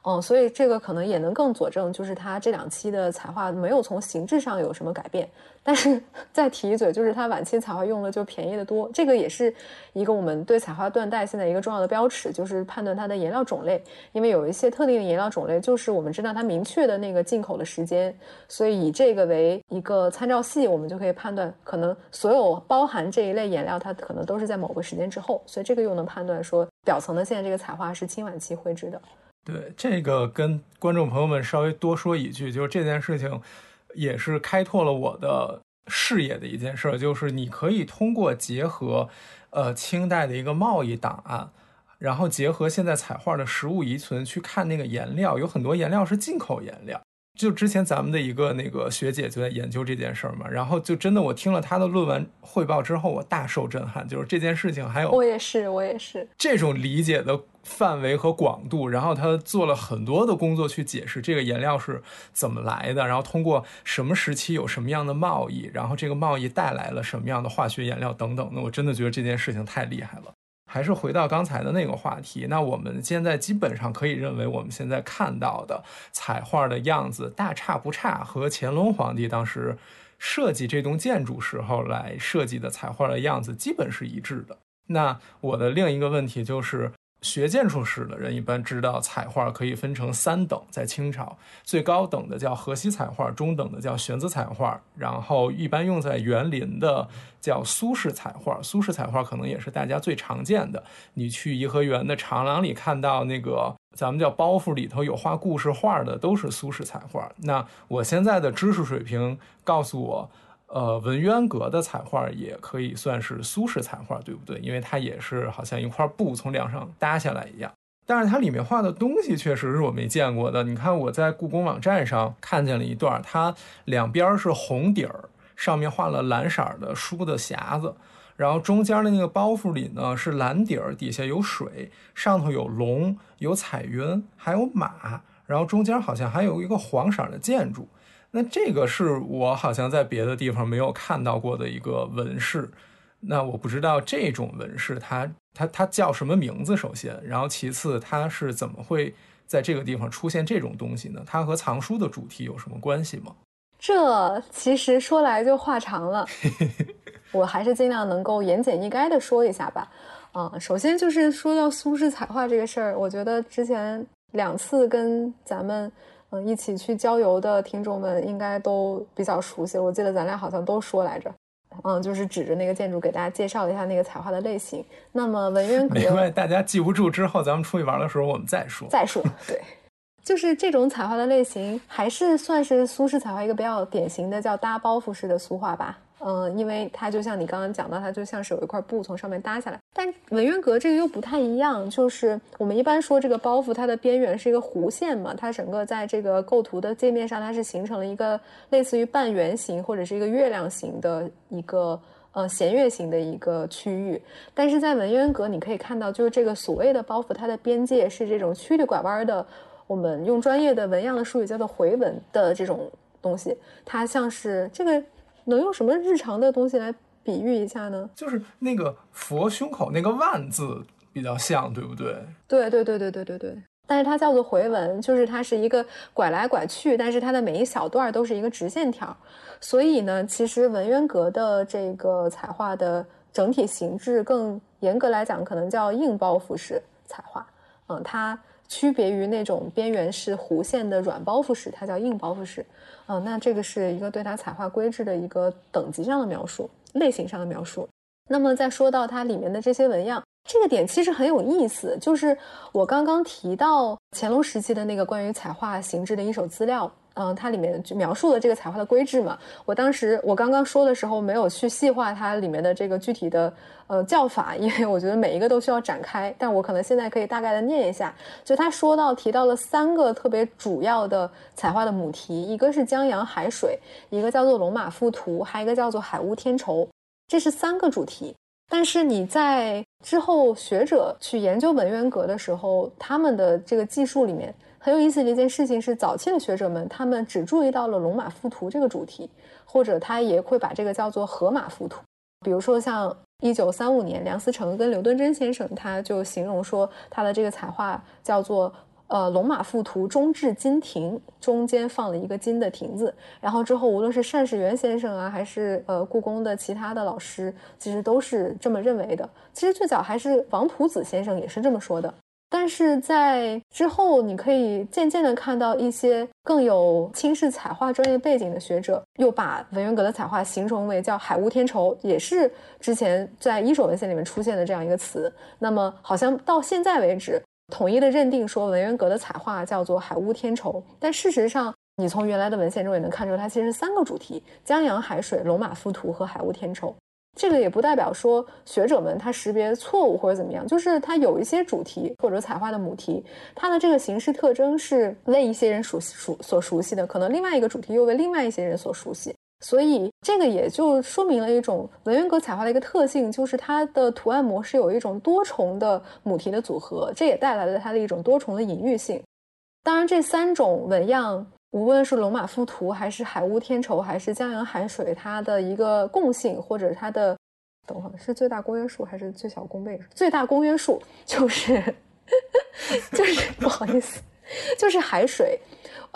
嗯，所以这个可能也能更佐证，就是它这两期的彩画没有从形制上有什么改变。但是 再提一嘴，就是它晚期彩画用的就便宜的多，这个也是一个我们对彩画断代现在一个重要的标尺，就是判断它的颜料种类。因为有一些特定的颜料种类，就是我们知道它明确的那个进口的时间，所以以这个为一个参照系，我们就可以判断，可能所有包含这一类颜料，它可能都是在某个时间之后，所以这个又能判断说表层的现在这个彩画是清晚期绘制的。对这个跟观众朋友们稍微多说一句，就是这件事情也是开拓了我的视野的一件事，就是你可以通过结合呃清代的一个贸易档案，然后结合现在彩画的实物遗存去看那个颜料，有很多颜料是进口颜料。就之前咱们的一个那个学姐就在研究这件事儿嘛，然后就真的我听了她的论文汇报之后，我大受震撼。就是这件事情还有我也是我也是这种理解的范围和广度，然后她做了很多的工作去解释这个颜料是怎么来的，然后通过什么时期有什么样的贸易，然后这个贸易带来了什么样的化学颜料等等。那我真的觉得这件事情太厉害了。还是回到刚才的那个话题，那我们现在基本上可以认为，我们现在看到的彩画的样子大差不差，和乾隆皇帝当时设计这栋建筑时候来设计的彩画的样子基本是一致的。那我的另一个问题就是。学建筑史的人一般知道，彩画可以分成三等，在清朝最高等的叫河西彩画，中等的叫玄子彩画，然后一般用在园林的叫苏式彩画。苏式彩画可能也是大家最常见的。你去颐和园的长廊里看到那个咱们叫包袱里头有画故事画的，都是苏式彩画。那我现在的知识水平告诉我。呃，文渊阁的彩画也可以算是苏式彩画，对不对？因为它也是好像一块布从梁上搭下来一样。但是它里面画的东西确实是我没见过的。你看我在故宫网站上看见了一段，它两边是红底儿，上面画了蓝色的书的匣子，然后中间的那个包袱里呢是蓝底儿，底下有水，上头有龙、有彩云，还有马，然后中间好像还有一个黄色的建筑。那这个是我好像在别的地方没有看到过的一个纹饰，那我不知道这种纹饰它它它叫什么名字？首先，然后其次，它是怎么会在这个地方出现这种东西呢？它和藏书的主题有什么关系吗？这其实说来就话长了，我还是尽量能够言简意赅的说一下吧。啊，首先就是说到苏轼彩画这个事儿，我觉得之前。两次跟咱们嗯一起去郊游的听众们应该都比较熟悉。我记得咱俩好像都说来着，嗯，就是指着那个建筑给大家介绍一下那个彩画的类型。那么文渊阁，没关系，大家记不住之后，咱们出去玩的时候我们再说。再说，对，就是这种彩画的类型，还是算是苏式彩画一个比较典型的叫搭包袱式的苏画吧。嗯，因为它就像你刚刚讲到，它就像是有一块布从上面搭下来。但文渊阁这个又不太一样，就是我们一般说这个包袱，它的边缘是一个弧线嘛，它整个在这个构图的界面上，它是形成了一个类似于半圆形或者是一个月亮形的一个呃弦月形的一个区域。但是在文渊阁，你可以看到，就是这个所谓的包袱，它的边界是这种曲里拐弯的，我们用专业的纹样的术语叫做回纹的这种东西，它像是这个。能用什么日常的东西来比喻一下呢？就是那个佛胸口那个万字比较像，对不对？对对对对对对对。但是它叫做回纹，就是它是一个拐来拐去，但是它的每一小段都是一个直线条。所以呢，其实文渊阁的这个彩画的整体形制，更严格来讲，可能叫硬包袱式彩画。嗯，它区别于那种边缘是弧线的软包袱式，它叫硬包袱式。嗯，那这个是一个对它彩画规制的一个等级上的描述，类型上的描述。那么再说到它里面的这些纹样，这个点其实很有意思，就是我刚刚提到乾隆时期的那个关于彩画形制的一手资料。嗯，它里面就描述了这个彩画的规制嘛。我当时我刚刚说的时候，没有去细化它里面的这个具体的呃叫法，因为我觉得每一个都需要展开。但我可能现在可以大概的念一下。就他说到提到了三个特别主要的彩画的母题，一个是江洋海水，一个叫做龙马附图，还有一个叫做海雾天绸。这是三个主题。但是你在之后学者去研究文渊阁的时候，他们的这个技术里面。很有意思的一件事情是，早期的学者们他们只注意到了龙马附图这个主题，或者他也会把这个叫做河马附图。比如说，像一九三五年，梁思成跟刘敦桢先生他就形容说，他的这个彩画叫做呃龙马附图中置金亭，中间放了一个金的亭子。然后之后，无论是单士元先生啊，还是呃故宫的其他的老师，其实都是这么认为的。其实最早还是王普子先生也是这么说的。但是在之后，你可以渐渐的看到一些更有轻视彩画专业背景的学者，又把文渊阁的彩画形容为叫“海雾天绸”，也是之前在一手文献里面出现的这样一个词。那么，好像到现在为止，统一的认定说文渊阁的彩画叫做“海雾天绸”。但事实上，你从原来的文献中也能看出，它其实是三个主题：江洋海水、龙马浮图和海雾天绸。这个也不代表说学者们他识别错误或者怎么样，就是它有一些主题或者彩画的母题，它的这个形式特征是为一些人熟熟所熟悉的，可能另外一个主题又为另外一些人所熟悉，所以这个也就说明了一种文渊阁彩画的一个特性，就是它的图案模式有一种多重的母题的组合，这也带来了它的一种多重的隐喻性。当然，这三种纹样。无论是龙马附图，还是海乌天仇，还是江洋海水，它的一个共性或者它的，等会儿是最大公约数还是最小公倍数？最大公约数就是，就是 不好意思，就是海水。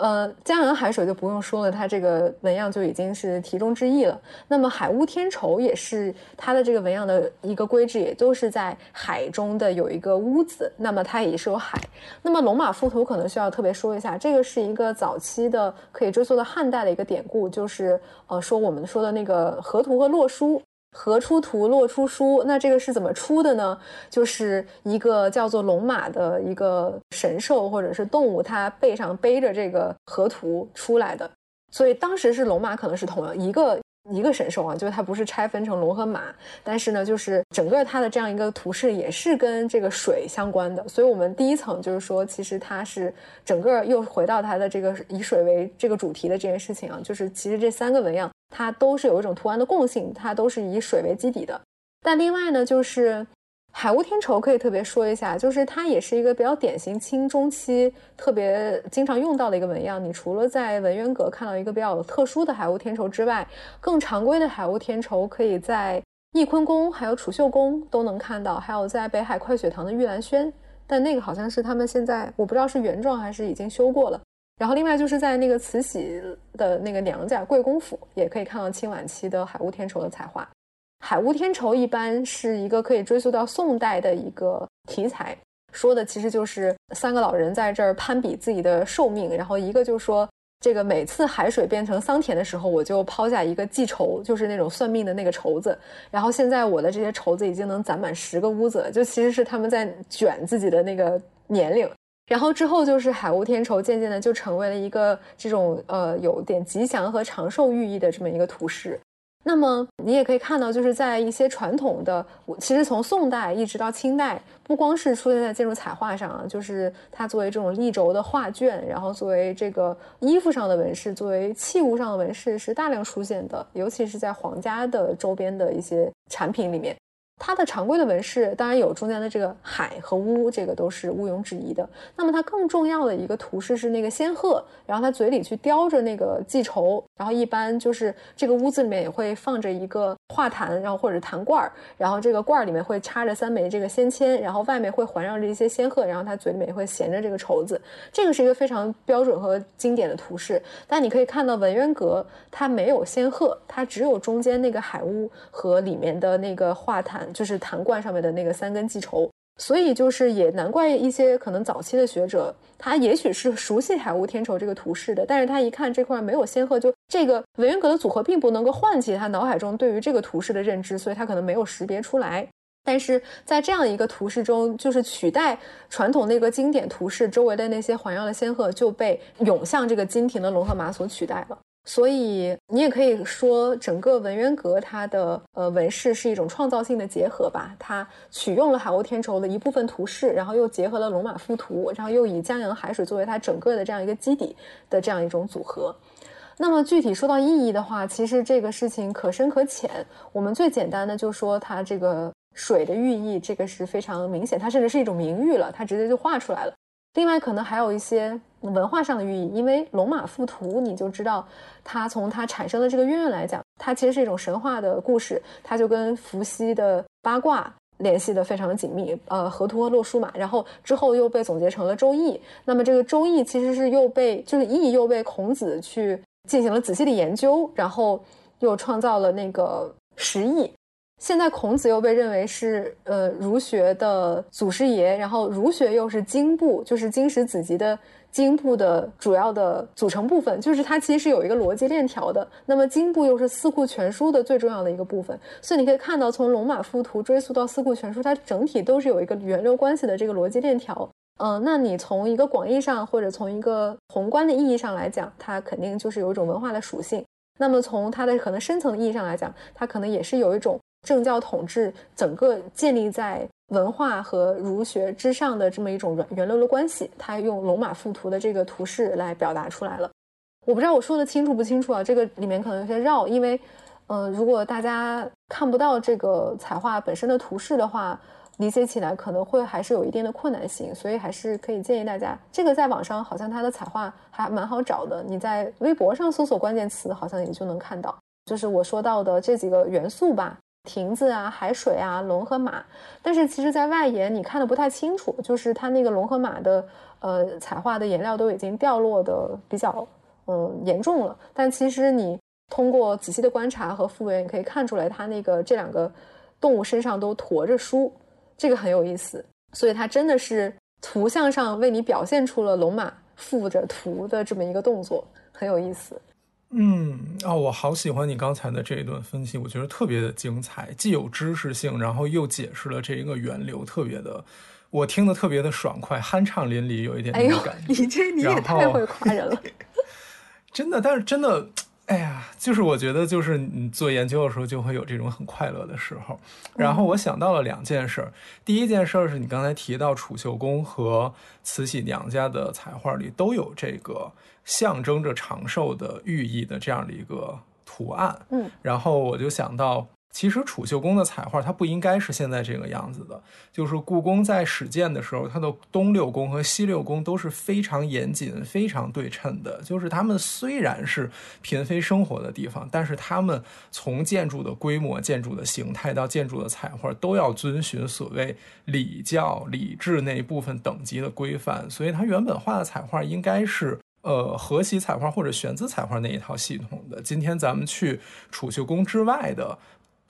呃，江洋海水就不用说了，它这个纹样就已经是题中之意了。那么海乌天绸也是它的这个纹样的一个规制，也都是在海中的有一个屋子，那么它也是有海。那么龙马赋图可能需要特别说一下，这个是一个早期的可以追溯到汉代的一个典故，就是呃说我们说的那个河图和洛书。河出图，洛出书，那这个是怎么出的呢？就是一个叫做龙马的一个神兽或者是动物，它背上背着这个河图出来的。所以当时是龙马可能是同样一个一个神兽啊，就是它不是拆分成龙和马，但是呢，就是整个它的这样一个图示也是跟这个水相关的。所以我们第一层就是说，其实它是整个又回到它的这个以水为这个主题的这件事情啊，就是其实这三个纹样。它都是有一种图案的共性，它都是以水为基底的。但另外呢，就是海雾天绸可以特别说一下，就是它也是一个比较典型清中期特别经常用到的一个纹样。你除了在文渊阁看到一个比较特殊的海雾天绸之外，更常规的海雾天绸可以在翊坤宫还有储秀宫都能看到，还有在北海快雪堂的玉兰轩。但那个好像是他们现在我不知道是原状还是已经修过了。然后，另外就是在那个慈禧的那个娘家贵公府，也可以看到清晚期的海雾天绸的彩画。海雾天仇一般是一个可以追溯到宋代的一个题材。说的其实就是三个老人在这儿攀比自己的寿命，然后一个就说。这个每次海水变成桑田的时候，我就抛下一个计筹，就是那种算命的那个筹子。然后现在我的这些筹子已经能攒满十个屋子了，就其实是他们在卷自己的那个年龄。然后之后就是海雾天仇，渐渐的就成为了一个这种呃有点吉祥和长寿寓意的这么一个图示。那么你也可以看到，就是在一些传统的，其实从宋代一直到清代，不光是出现在建筑彩画上啊，就是它作为这种立轴的画卷，然后作为这个衣服上的纹饰，作为器物上的纹饰是大量出现的，尤其是在皇家的周边的一些产品里面。它的常规的纹饰当然有中间的这个海和乌，这个都是毋庸置疑的。那么它更重要的一个图示是那个仙鹤，然后它嘴里去叼着那个记仇，然后一般就是这个屋子里面也会放着一个画坛，然后或者坛罐儿，然后这个罐儿里面会插着三枚这个仙签，然后外面会环绕着一些仙鹤，然后它嘴里面也会衔着这个绸子。这个是一个非常标准和经典的图示。但你可以看到文渊阁它没有仙鹤，它只有中间那个海屋和里面的那个画坛。就是坛罐上面的那个三根记仇，所以就是也难怪一些可能早期的学者，他也许是熟悉海雾天筹这个图示的，但是他一看这块没有仙鹤，就这个文渊阁的组合并不能够唤起他脑海中对于这个图示的认知，所以他可能没有识别出来。但是在这样一个图示中，就是取代传统那个经典图示周围的那些环绕的仙鹤，就被涌向这个金庭的龙和马所取代了。所以你也可以说，整个文渊阁它的呃纹饰是一种创造性的结合吧。它取用了海鸥天绸的一部分图示，然后又结合了龙马附图，然后又以江洋海水作为它整个的这样一个基底的这样一种组合。那么具体说到意义的话，其实这个事情可深可浅。我们最简单的就说它这个水的寓意，这个是非常明显，它甚至是一种名誉了，它直接就画出来了。另外，可能还有一些文化上的寓意，因为龙马附图，你就知道它从它产生的这个渊源来讲，它其实是一种神话的故事，它就跟伏羲的八卦联系的非常紧密。呃，河图和洛书嘛，然后之后又被总结成了《周易》，那么这个《周易》其实是又被就是易又被孔子去进行了仔细的研究，然后又创造了那个十易。现在孔子又被认为是呃儒学的祖师爷，然后儒学又是经部，就是经史子集的经部的主要的组成部分，就是它其实是有一个逻辑链条的。那么经部又是《四库全书》的最重要的一个部分，所以你可以看到，从龙马附图追溯到《四库全书》，它整体都是有一个源流关系的这个逻辑链条。嗯，那你从一个广义上或者从一个宏观的意义上来讲，它肯定就是有一种文化的属性。那么从它的可能深层意义上来讲，它可能也是有一种。政教统治整个建立在文化和儒学之上的这么一种源源流的关系，它用龙马附图的这个图示来表达出来了。我不知道我说的清楚不清楚啊？这个里面可能有些绕，因为，呃，如果大家看不到这个彩画本身的图示的话，理解起来可能会还是有一定的困难性，所以还是可以建议大家，这个在网上好像它的彩画还蛮好找的，你在微博上搜索关键词，好像也就能看到，就是我说到的这几个元素吧。亭子啊，海水啊，龙和马，但是其实，在外沿你看的不太清楚，就是它那个龙和马的呃彩画的颜料都已经掉落的比较呃严重了。但其实你通过仔细的观察和复原，你可以看出来，它那个这两个动物身上都驮着书，这个很有意思。所以它真的是图像上为你表现出了龙马负着图的这么一个动作，很有意思。嗯哦，我好喜欢你刚才的这一段分析，我觉得特别的精彩，既有知识性，然后又解释了这一个源流，特别的，我听得特别的爽快，酣畅淋漓，有一点哎呦，你这你也太会夸人了，真的，但是真的。哎呀，就是我觉得，就是你做研究的时候，就会有这种很快乐的时候。然后我想到了两件事儿，第一件事儿是你刚才提到储秀宫和慈禧娘家的彩画里都有这个象征着长寿的寓意的这样的一个图案。嗯，然后我就想到。其实储秀宫的彩画它不应该是现在这个样子的，就是故宫在始建的时候，它的东六宫和西六宫都是非常严谨、非常对称的。就是他们虽然是嫔妃生活的地方，但是他们从建筑的规模、建筑的形态到建筑的彩画，都要遵循所谓礼教、礼制那一部分等级的规范。所以它原本画的彩画应该是呃河西彩画或者玄子彩画那一套系统的。今天咱们去储秀宫之外的。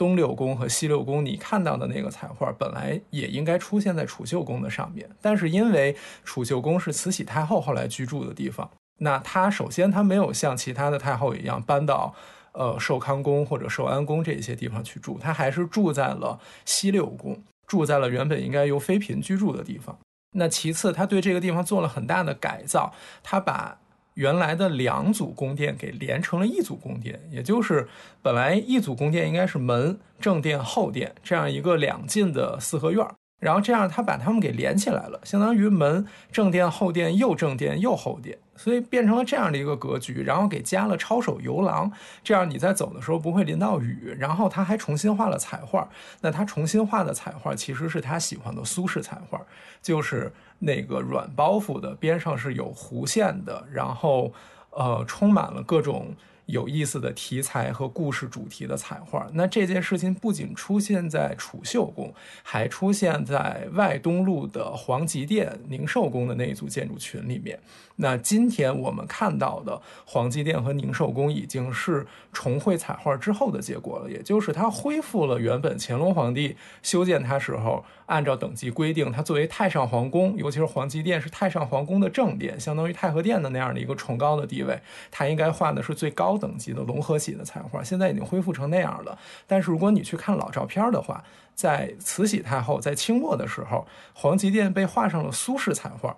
东六宫和西六宫，你看到的那个彩画本来也应该出现在储秀宫的上面，但是因为储秀宫是慈禧太后后来居住的地方，那她首先她没有像其他的太后一样搬到呃寿康宫或者寿安宫这些地方去住，她还是住在了西六宫，住在了原本应该由妃嫔居住的地方。那其次，她对这个地方做了很大的改造，她把原来的两组宫殿给连成了一组宫殿，也就是本来一组宫殿应该是门、正殿、后殿这样一个两进的四合院然后这样他把它们给连起来了，相当于门、正殿、后殿又正殿又后殿。所以变成了这样的一个格局，然后给加了抄手游廊，这样你在走的时候不会淋到雨。然后他还重新画了彩画，那他重新画的彩画其实是他喜欢的苏式彩画，就是那个软包袱的，边上是有弧线的，然后呃充满了各种。有意思的题材和故事主题的彩画，那这件事情不仅出现在储秀宫，还出现在外东路的皇极殿宁寿宫的那一组建筑群里面。那今天我们看到的皇极殿和宁寿宫已经是重绘彩画之后的结果了，也就是它恢复了原本乾隆皇帝修建它时候按照等级规定，它作为太上皇宫，尤其是皇极殿是太上皇宫的正殿，相当于太和殿的那样的一个崇高的地位，它应该画的是最高等级的龙和玺的彩画。现在已经恢复成那样了，但是如果你去看老照片的话，在慈禧太后在清末的时候，皇极殿被画上了苏式彩画。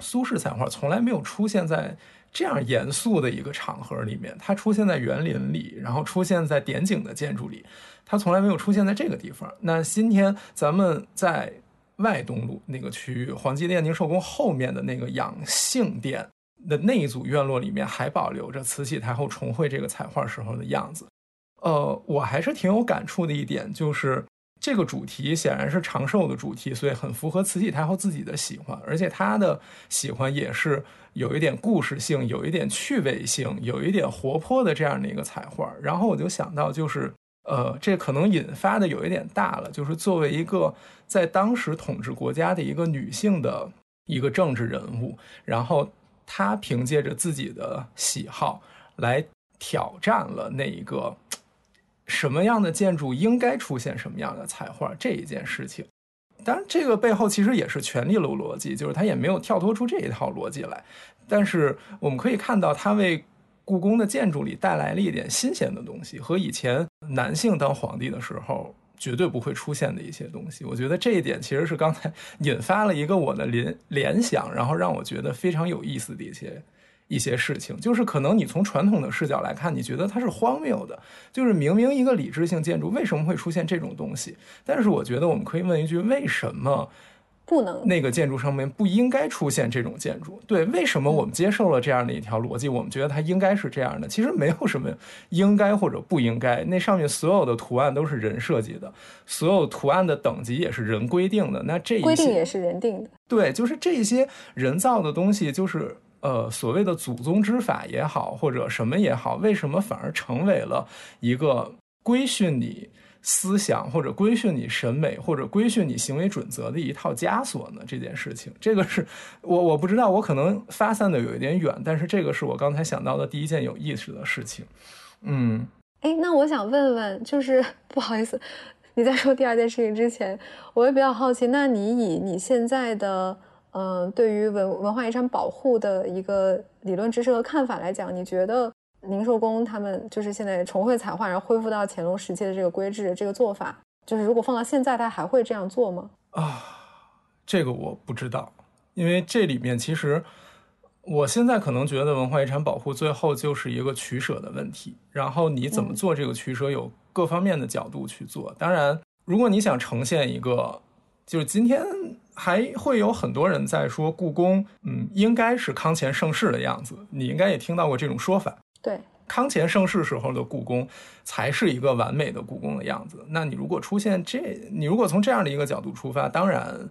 苏式彩画从来没有出现在这样严肃的一个场合里面，它出现在园林里，然后出现在点景的建筑里，它从来没有出现在这个地方。那今天咱们在外东路那个区域，皇极殿宁寿宫后面的那个养性殿的那一组院落里面，还保留着慈禧太后重绘这个彩画时候的样子。呃，我还是挺有感触的一点就是。这个主题显然是长寿的主题，所以很符合慈禧太后自己的喜欢，而且她的喜欢也是有一点故事性、有一点趣味性、有一点活泼的这样的一个彩画。然后我就想到，就是呃，这可能引发的有一点大了，就是作为一个在当时统治国家的一个女性的一个政治人物，然后他凭借着自己的喜好来挑战了那一个。什么样的建筑应该出现什么样的彩画这一件事情，当然这个背后其实也是权力的逻辑，就是他也没有跳脱出这一套逻辑来。但是我们可以看到，他为故宫的建筑里带来了一点新鲜的东西，和以前男性当皇帝的时候绝对不会出现的一些东西。我觉得这一点其实是刚才 引发了一个我的联联想，然后让我觉得非常有意思的一些。一些事情，就是可能你从传统的视角来看，你觉得它是荒谬的，就是明明一个理智性建筑，为什么会出现这种东西？但是我觉得我们可以问一句：为什么不能那个建筑上面不应该出现这种建筑？对，为什么我们接受了这样的一条逻辑？我们觉得它应该是这样的。其实没有什么应该或者不应该，那上面所有的图案都是人设计的，所有图案的等级也是人规定的。那这一规定也是人定的。对，就是这些人造的东西，就是。呃，所谓的祖宗之法也好，或者什么也好，为什么反而成为了一个规训你思想，或者规训你审美，或者规训你行为准则的一套枷锁呢？这件事情，这个是我我不知道，我可能发散的有一点远，但是这个是我刚才想到的第一件有意思的事情。嗯，哎，那我想问问，就是 不好意思，你在说第二件事情之前，我也比较好奇，那你以你现在的。嗯，对于文文化遗产保护的一个理论知识和看法来讲，你觉得宁寿宫他们就是现在重绘彩画，然后恢复到乾隆时期的这个规制，这个做法，就是如果放到现在，他还会这样做吗？啊，这个我不知道，因为这里面其实我现在可能觉得文化遗产保护最后就是一个取舍的问题，然后你怎么做这个取舍，有各方面的角度去做。当然，如果你想呈现一个，就是今天。还会有很多人在说故宫，嗯，应该是康乾盛世的样子。你应该也听到过这种说法。对，康乾盛世时候的故宫才是一个完美的故宫的样子。那你如果出现这，你如果从这样的一个角度出发，当然，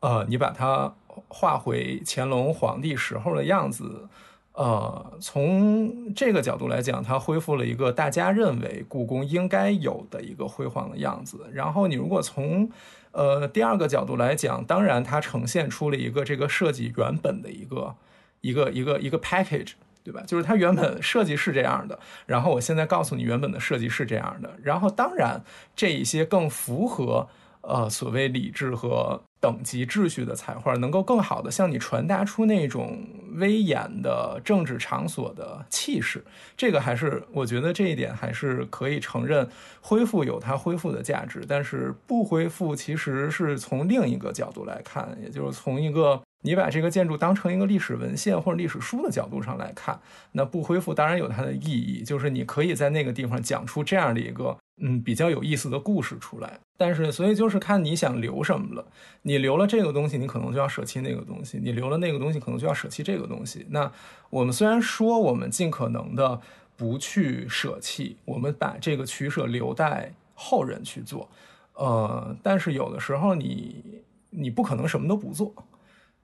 呃，你把它画回乾隆皇帝时候的样子，呃，从这个角度来讲，它恢复了一个大家认为故宫应该有的一个辉煌的样子。然后你如果从呃，第二个角度来讲，当然它呈现出了一个这个设计原本的一个一个一个一个 package，对吧？就是它原本设计是这样的，然后我现在告诉你原本的设计是这样的，然后当然这一些更符合呃所谓理智和。等级秩序的彩画能够更好的向你传达出那种威严的政治场所的气势，这个还是我觉得这一点还是可以承认，恢复有它恢复的价值，但是不恢复其实是从另一个角度来看，也就是从一个你把这个建筑当成一个历史文献或者历史书的角度上来看，那不恢复当然有它的意义，就是你可以在那个地方讲出这样的一个。嗯，比较有意思的故事出来，但是所以就是看你想留什么了。你留了这个东西，你可能就要舍弃那个东西；你留了那个东西，可能就要舍弃这个东西。那我们虽然说我们尽可能的不去舍弃，我们把这个取舍留待后人去做，呃，但是有的时候你你不可能什么都不做，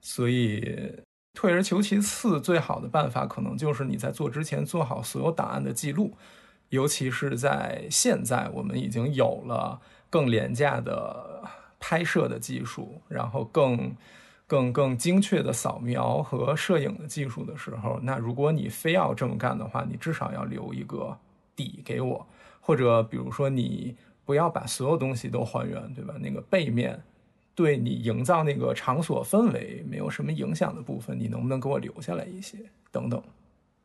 所以退而求其次，最好的办法可能就是你在做之前做好所有档案的记录。尤其是在现在，我们已经有了更廉价的拍摄的技术，然后更、更、更精确的扫描和摄影的技术的时候，那如果你非要这么干的话，你至少要留一个底给我，或者比如说你不要把所有东西都还原，对吧？那个背面对你营造那个场所氛围没有什么影响的部分，你能不能给我留下来一些？等等，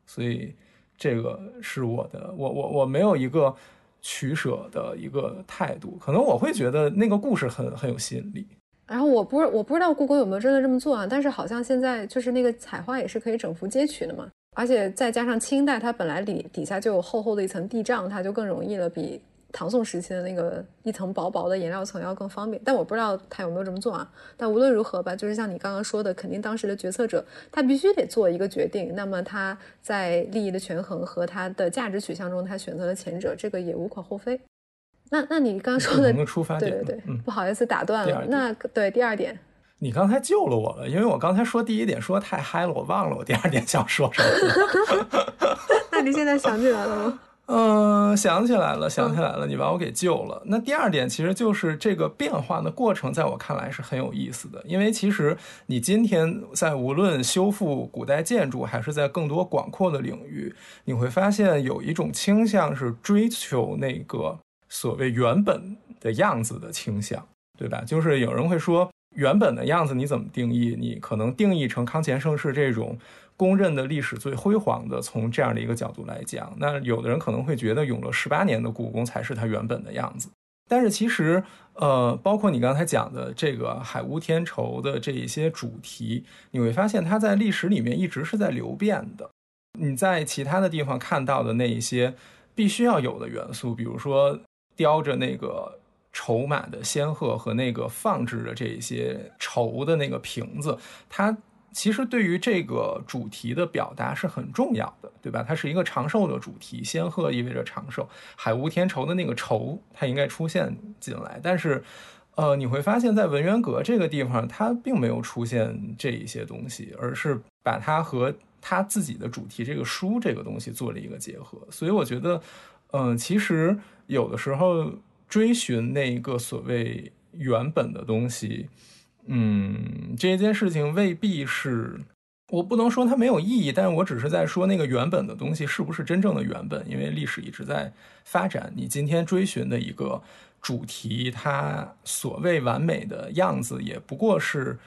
所以。这个是我的，我我我没有一个取舍的一个态度，可能我会觉得那个故事很很有吸引力。然后我不是我不知道故宫有没有真的这么做啊，但是好像现在就是那个彩画也是可以整幅截取的嘛，而且再加上清代它本来底底下就有厚厚的一层地障，它就更容易了，比。唐宋时期的那个一层薄薄的颜料层要更方便，但我不知道他有没有这么做啊。但无论如何吧，就是像你刚刚说的，肯定当时的决策者他必须得做一个决定。那么他在利益的权衡和他的价值取向中，他选择了前者，这个也无可厚非。那那你刚刚说的出发点，对对对，不好意思打断了。那对第二点，你刚才救了我了，因为我刚才说第一点说的太嗨了，我忘了我第二点想说什么。那你现在想起来了吗？嗯，想起来了，想起来了，你把我给救了。那第二点其实就是这个变化的过程，在我看来是很有意思的。因为其实你今天在无论修复古代建筑，还是在更多广阔的领域，你会发现有一种倾向是追求那个所谓原本的样子的倾向，对吧？就是有人会说，原本的样子你怎么定义？你可能定义成康乾盛世这种。公认的历史最辉煌的，从这样的一个角度来讲，那有的人可能会觉得永乐十八年的故宫才是它原本的样子。但是其实，呃，包括你刚才讲的这个海屋天绸的这一些主题，你会发现它在历史里面一直是在流变的。你在其他的地方看到的那一些必须要有的元素，比如说雕着那个筹码的仙鹤和那个放置的这些筹的那个瓶子，它。其实对于这个主题的表达是很重要的，对吧？它是一个长寿的主题，仙鹤意味着长寿，海无天愁的那个愁它应该出现进来。但是，呃，你会发现在文渊阁这个地方，它并没有出现这一些东西，而是把它和它自己的主题这个书这个东西做了一个结合。所以我觉得，嗯，其实有的时候追寻那一个所谓原本的东西。嗯，这件事情未必是，我不能说它没有意义，但是我只是在说那个原本的东西是不是真正的原本，因为历史一直在发展。你今天追寻的一个主题，它所谓完美的样子，也不过是。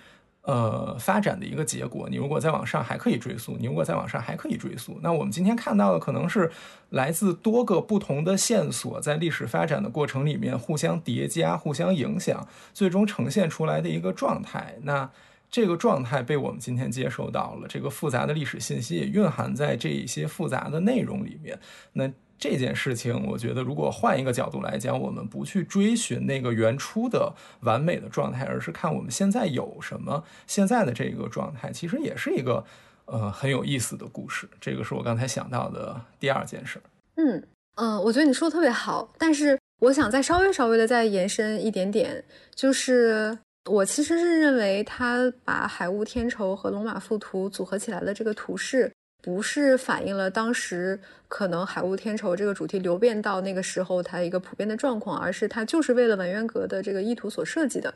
呃，发展的一个结果，你如果再往上还可以追溯，你如果再往上还可以追溯。那我们今天看到的可能是来自多个不同的线索，在历史发展的过程里面互相叠加、互相影响，最终呈现出来的一个状态。那这个状态被我们今天接收到了，这个复杂的历史信息也蕴含在这一些复杂的内容里面。那。这件事情，我觉得如果换一个角度来讲，我们不去追寻那个原初的完美的状态，而是看我们现在有什么，现在的这个状态，其实也是一个呃很有意思的故事。这个是我刚才想到的第二件事。嗯嗯，我觉得你说的特别好，但是我想再稍微稍微的再延伸一点点，就是我其实是认为他把海雾天仇和龙马附图组合起来的这个图式。不是反映了当时可能海雾天仇这个主题流变到那个时候它一个普遍的状况，而是它就是为了文渊阁的这个意图所设计的。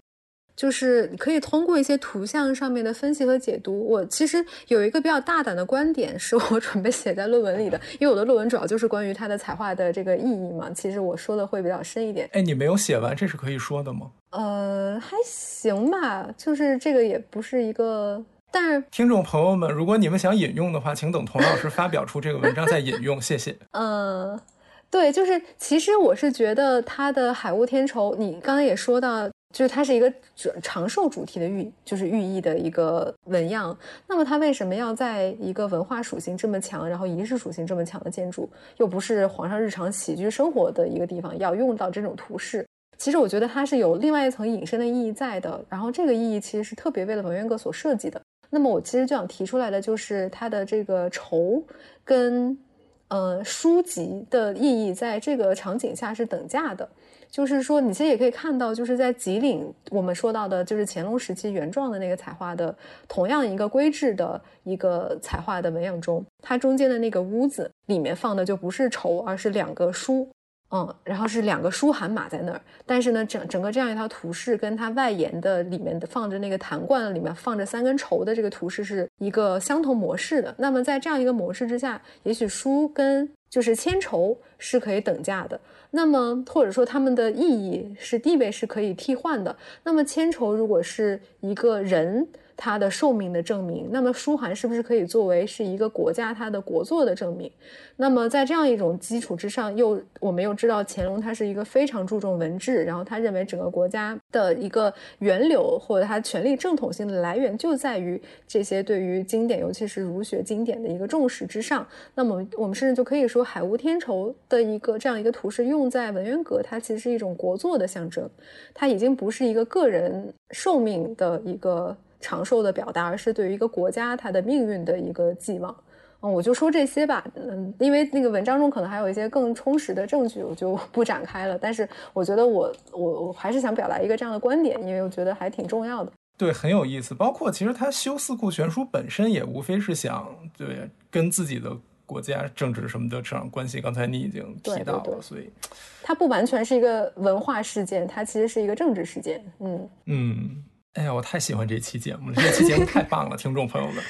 就是你可以通过一些图像上面的分析和解读。我其实有一个比较大胆的观点，是我 准备写在论文里的，因为我的论文主要就是关于它的彩画的这个意义嘛。其实我说的会比较深一点。哎，你没有写完，这是可以说的吗？呃，还行吧，就是这个也不是一个，但是听众朋友们，如果你们想引用的话，请等童老师发表出这个文章再引用，谢谢。嗯。对，就是其实我是觉得它的海雾天绸，你刚才也说到，就是它是一个长寿主题的寓，就是寓意的一个纹样。那么它为什么要在一个文化属性这么强，然后仪式属性这么强的建筑，又不是皇上日常起居生活的一个地方，要用到这种图式？其实我觉得它是有另外一层隐身的意义在的。然后这个意义其实是特别为了文渊阁所设计的。那么我其实就想提出来的就是它的这个绸跟。呃，书籍的意义在这个场景下是等价的，就是说，你其实也可以看到，就是在吉林，我们说到的，就是乾隆时期原状的那个彩画的同样一个规制的一个彩画的纹样中，它中间的那个屋子里面放的就不是绸，而是两个书。嗯，然后是两个书函码在那儿，但是呢，整整个这样一套图式跟它外沿的里面的放着那个坛罐里面放着三根绸的这个图式是一个相同模式的。那么在这样一个模式之下，也许书跟就是千绸是可以等价的。那么或者说它们的意义是地位是可以替换的。那么千绸如果是一个人。它的寿命的证明，那么书函是不是可以作为是一个国家它的国作的证明？那么在这样一种基础之上，又我们又知道乾隆他是一个非常注重文治，然后他认为整个国家的一个源流或者他权力正统性的来源就在于这些对于经典，尤其是儒学经典的一个重视之上。那么我们甚至就可以说，海无天绸的一个这样一个图式用在文渊阁，它其实是一种国作的象征，它已经不是一个个人寿命的一个。长寿的表达，而是对于一个国家它的命运的一个寄望。嗯，我就说这些吧。嗯，因为那个文章中可能还有一些更充实的证据，我就 不展开了。但是我觉得我我我还是想表达一个这样的观点，因为我觉得还挺重要的。对，很有意思。包括其实他修四库全书本身也无非是想对跟自己的国家政治什么的扯上关系。刚才你已经提到了，所以它不完全是一个文化事件，它其实是一个政治事件。嗯嗯。哎呀，我太喜欢这期节目了！这期节目太棒了，听众朋友们。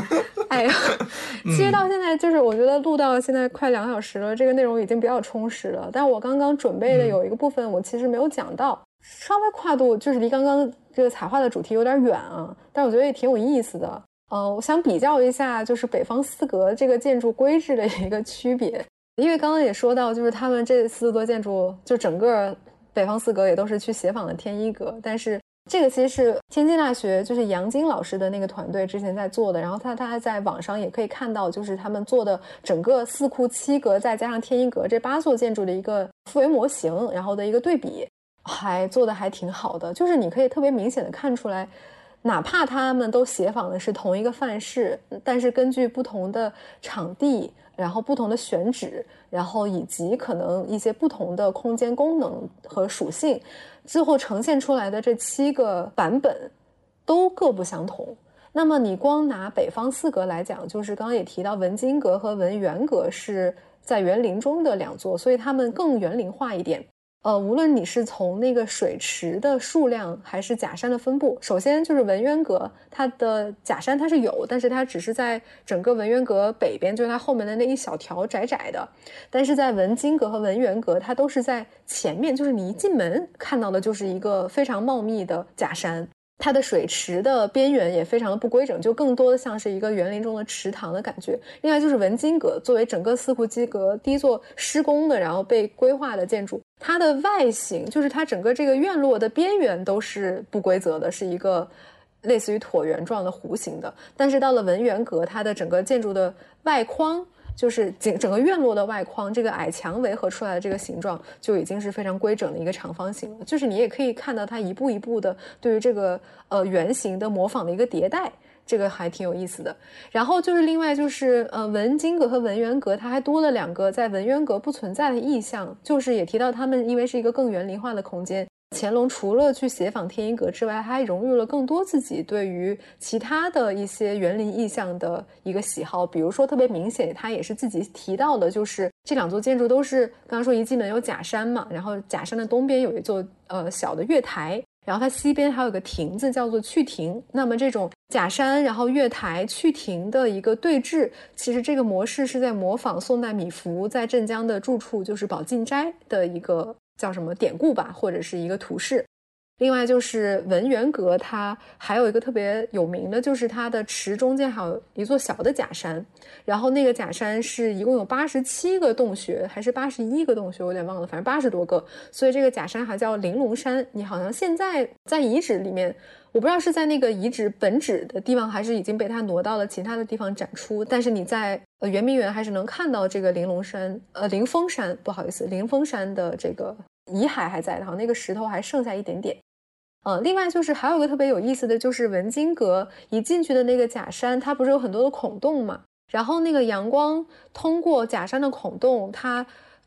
哎呀，其实到现在就是我觉得录到现在快两个小时了，这个内容已经比较充实了。但我刚刚准备的有一个部分，我其实没有讲到，稍微跨度就是离刚刚这个彩画的主题有点远啊。但我觉得也挺有意思的。呃，我想比较一下，就是北方四格这个建筑规制的一个区别，因为刚刚也说到，就是他们这四座建筑，就整个北方四格也都是去协仿的天一阁，但是。这个其实是天津大学，就是杨晶老师的那个团队之前在做的。然后他他还在网上也可以看到，就是他们做的整个四库七阁再加上天一阁这八座建筑的一个复维模型，然后的一个对比，还做的还挺好的。就是你可以特别明显的看出来，哪怕他们都协仿的是同一个范式，但是根据不同的场地，然后不同的选址，然后以及可能一些不同的空间功能和属性。最后呈现出来的这七个版本都各不相同。那么你光拿北方四阁来讲，就是刚刚也提到文津阁和文源阁是在园林中的两座，所以它们更园林化一点。呃，无论你是从那个水池的数量，还是假山的分布，首先就是文渊阁，它的假山它是有，但是它只是在整个文渊阁北边，就是它后面的那一小条窄窄的。但是在文津阁和文渊阁，它都是在前面，就是你一进门看到的就是一个非常茂密的假山。它的水池的边缘也非常的不规整，就更多的像是一个园林中的池塘的感觉。另外就是文津阁，作为整个四库基阁第一座施工的，然后被规划的建筑，它的外形就是它整个这个院落的边缘都是不规则的，是一个类似于椭圆状的弧形的。但是到了文渊阁，它的整个建筑的外框。就是整整个院落的外框，这个矮墙围合出来的这个形状就已经是非常规整的一个长方形了。就是你也可以看到它一步一步的对于这个呃圆形的模仿的一个迭代，这个还挺有意思的。然后就是另外就是呃文津阁和文渊阁，它还多了两个在文渊阁不存在的意象，就是也提到他们因为是一个更园林化的空间。乾隆除了去协访天一阁之外，还融入了更多自己对于其他的一些园林意象的一个喜好。比如说，特别明显，他也是自己提到的，就是这两座建筑都是刚刚说一进门有假山嘛，然后假山的东边有一座呃小的月台，然后它西边还有个亭子叫做去亭。那么这种假山，然后月台去亭的一个对峙，其实这个模式是在模仿宋代米芾在镇江的住处，就是宝镜斋的一个叫什么典故吧，或者是一个图示。另外就是文渊阁，它还有一个特别有名的，就是它的池中间还有一座小的假山，然后那个假山是一共有八十七个洞穴，还是八十一个洞穴，我有点忘了，反正八十多个，所以这个假山还叫玲珑山。你好像现在在遗址里面，我不知道是在那个遗址本址的地方，还是已经被它挪到了其他的地方展出，但是你在呃圆明园还是能看到这个玲珑山，呃灵峰山，不好意思，灵峰山的这个遗骸还在，然后那个石头还剩下一点点。呃，另外就是还有个特别有意思的就是文津阁一进去的那个假山，它不是有很多的孔洞嘛？然后那个阳光通过假山的孔洞，它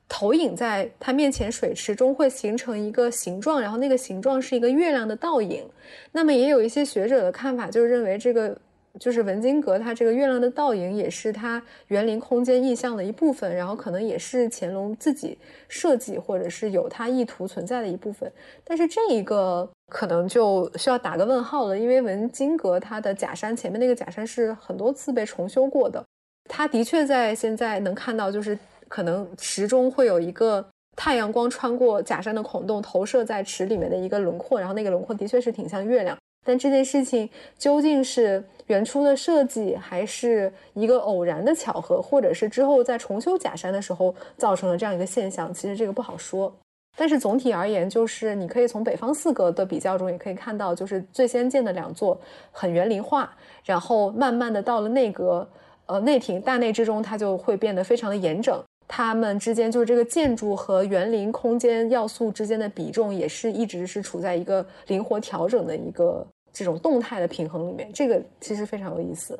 投影在它面前水池中，会形成一个形状，然后那个形状是一个月亮的倒影。那么也有一些学者的看法，就是认为这个。就是文津阁，它这个月亮的倒影也是它园林空间意象的一部分，然后可能也是乾隆自己设计或者是有他意图存在的一部分。但是这一个可能就需要打个问号了，因为文津阁它的假山前面那个假山是很多次被重修过的，它的确在现在能看到，就是可能池中会有一个太阳光穿过假山的孔洞投射在池里面的一个轮廓，然后那个轮廓的确是挺像月亮。但这件事情究竟是原初的设计，还是一个偶然的巧合，或者是之后在重修假山的时候造成了这样一个现象？其实这个不好说。但是总体而言，就是你可以从北方四阁的比较中也可以看到，就是最先建的两座很园林化，然后慢慢的到了内阁，呃内廷大内之中，它就会变得非常的严整。它们之间就是这个建筑和园林空间要素之间的比重，也是一直是处在一个灵活调整的一个这种动态的平衡里面。这个其实非常有意思。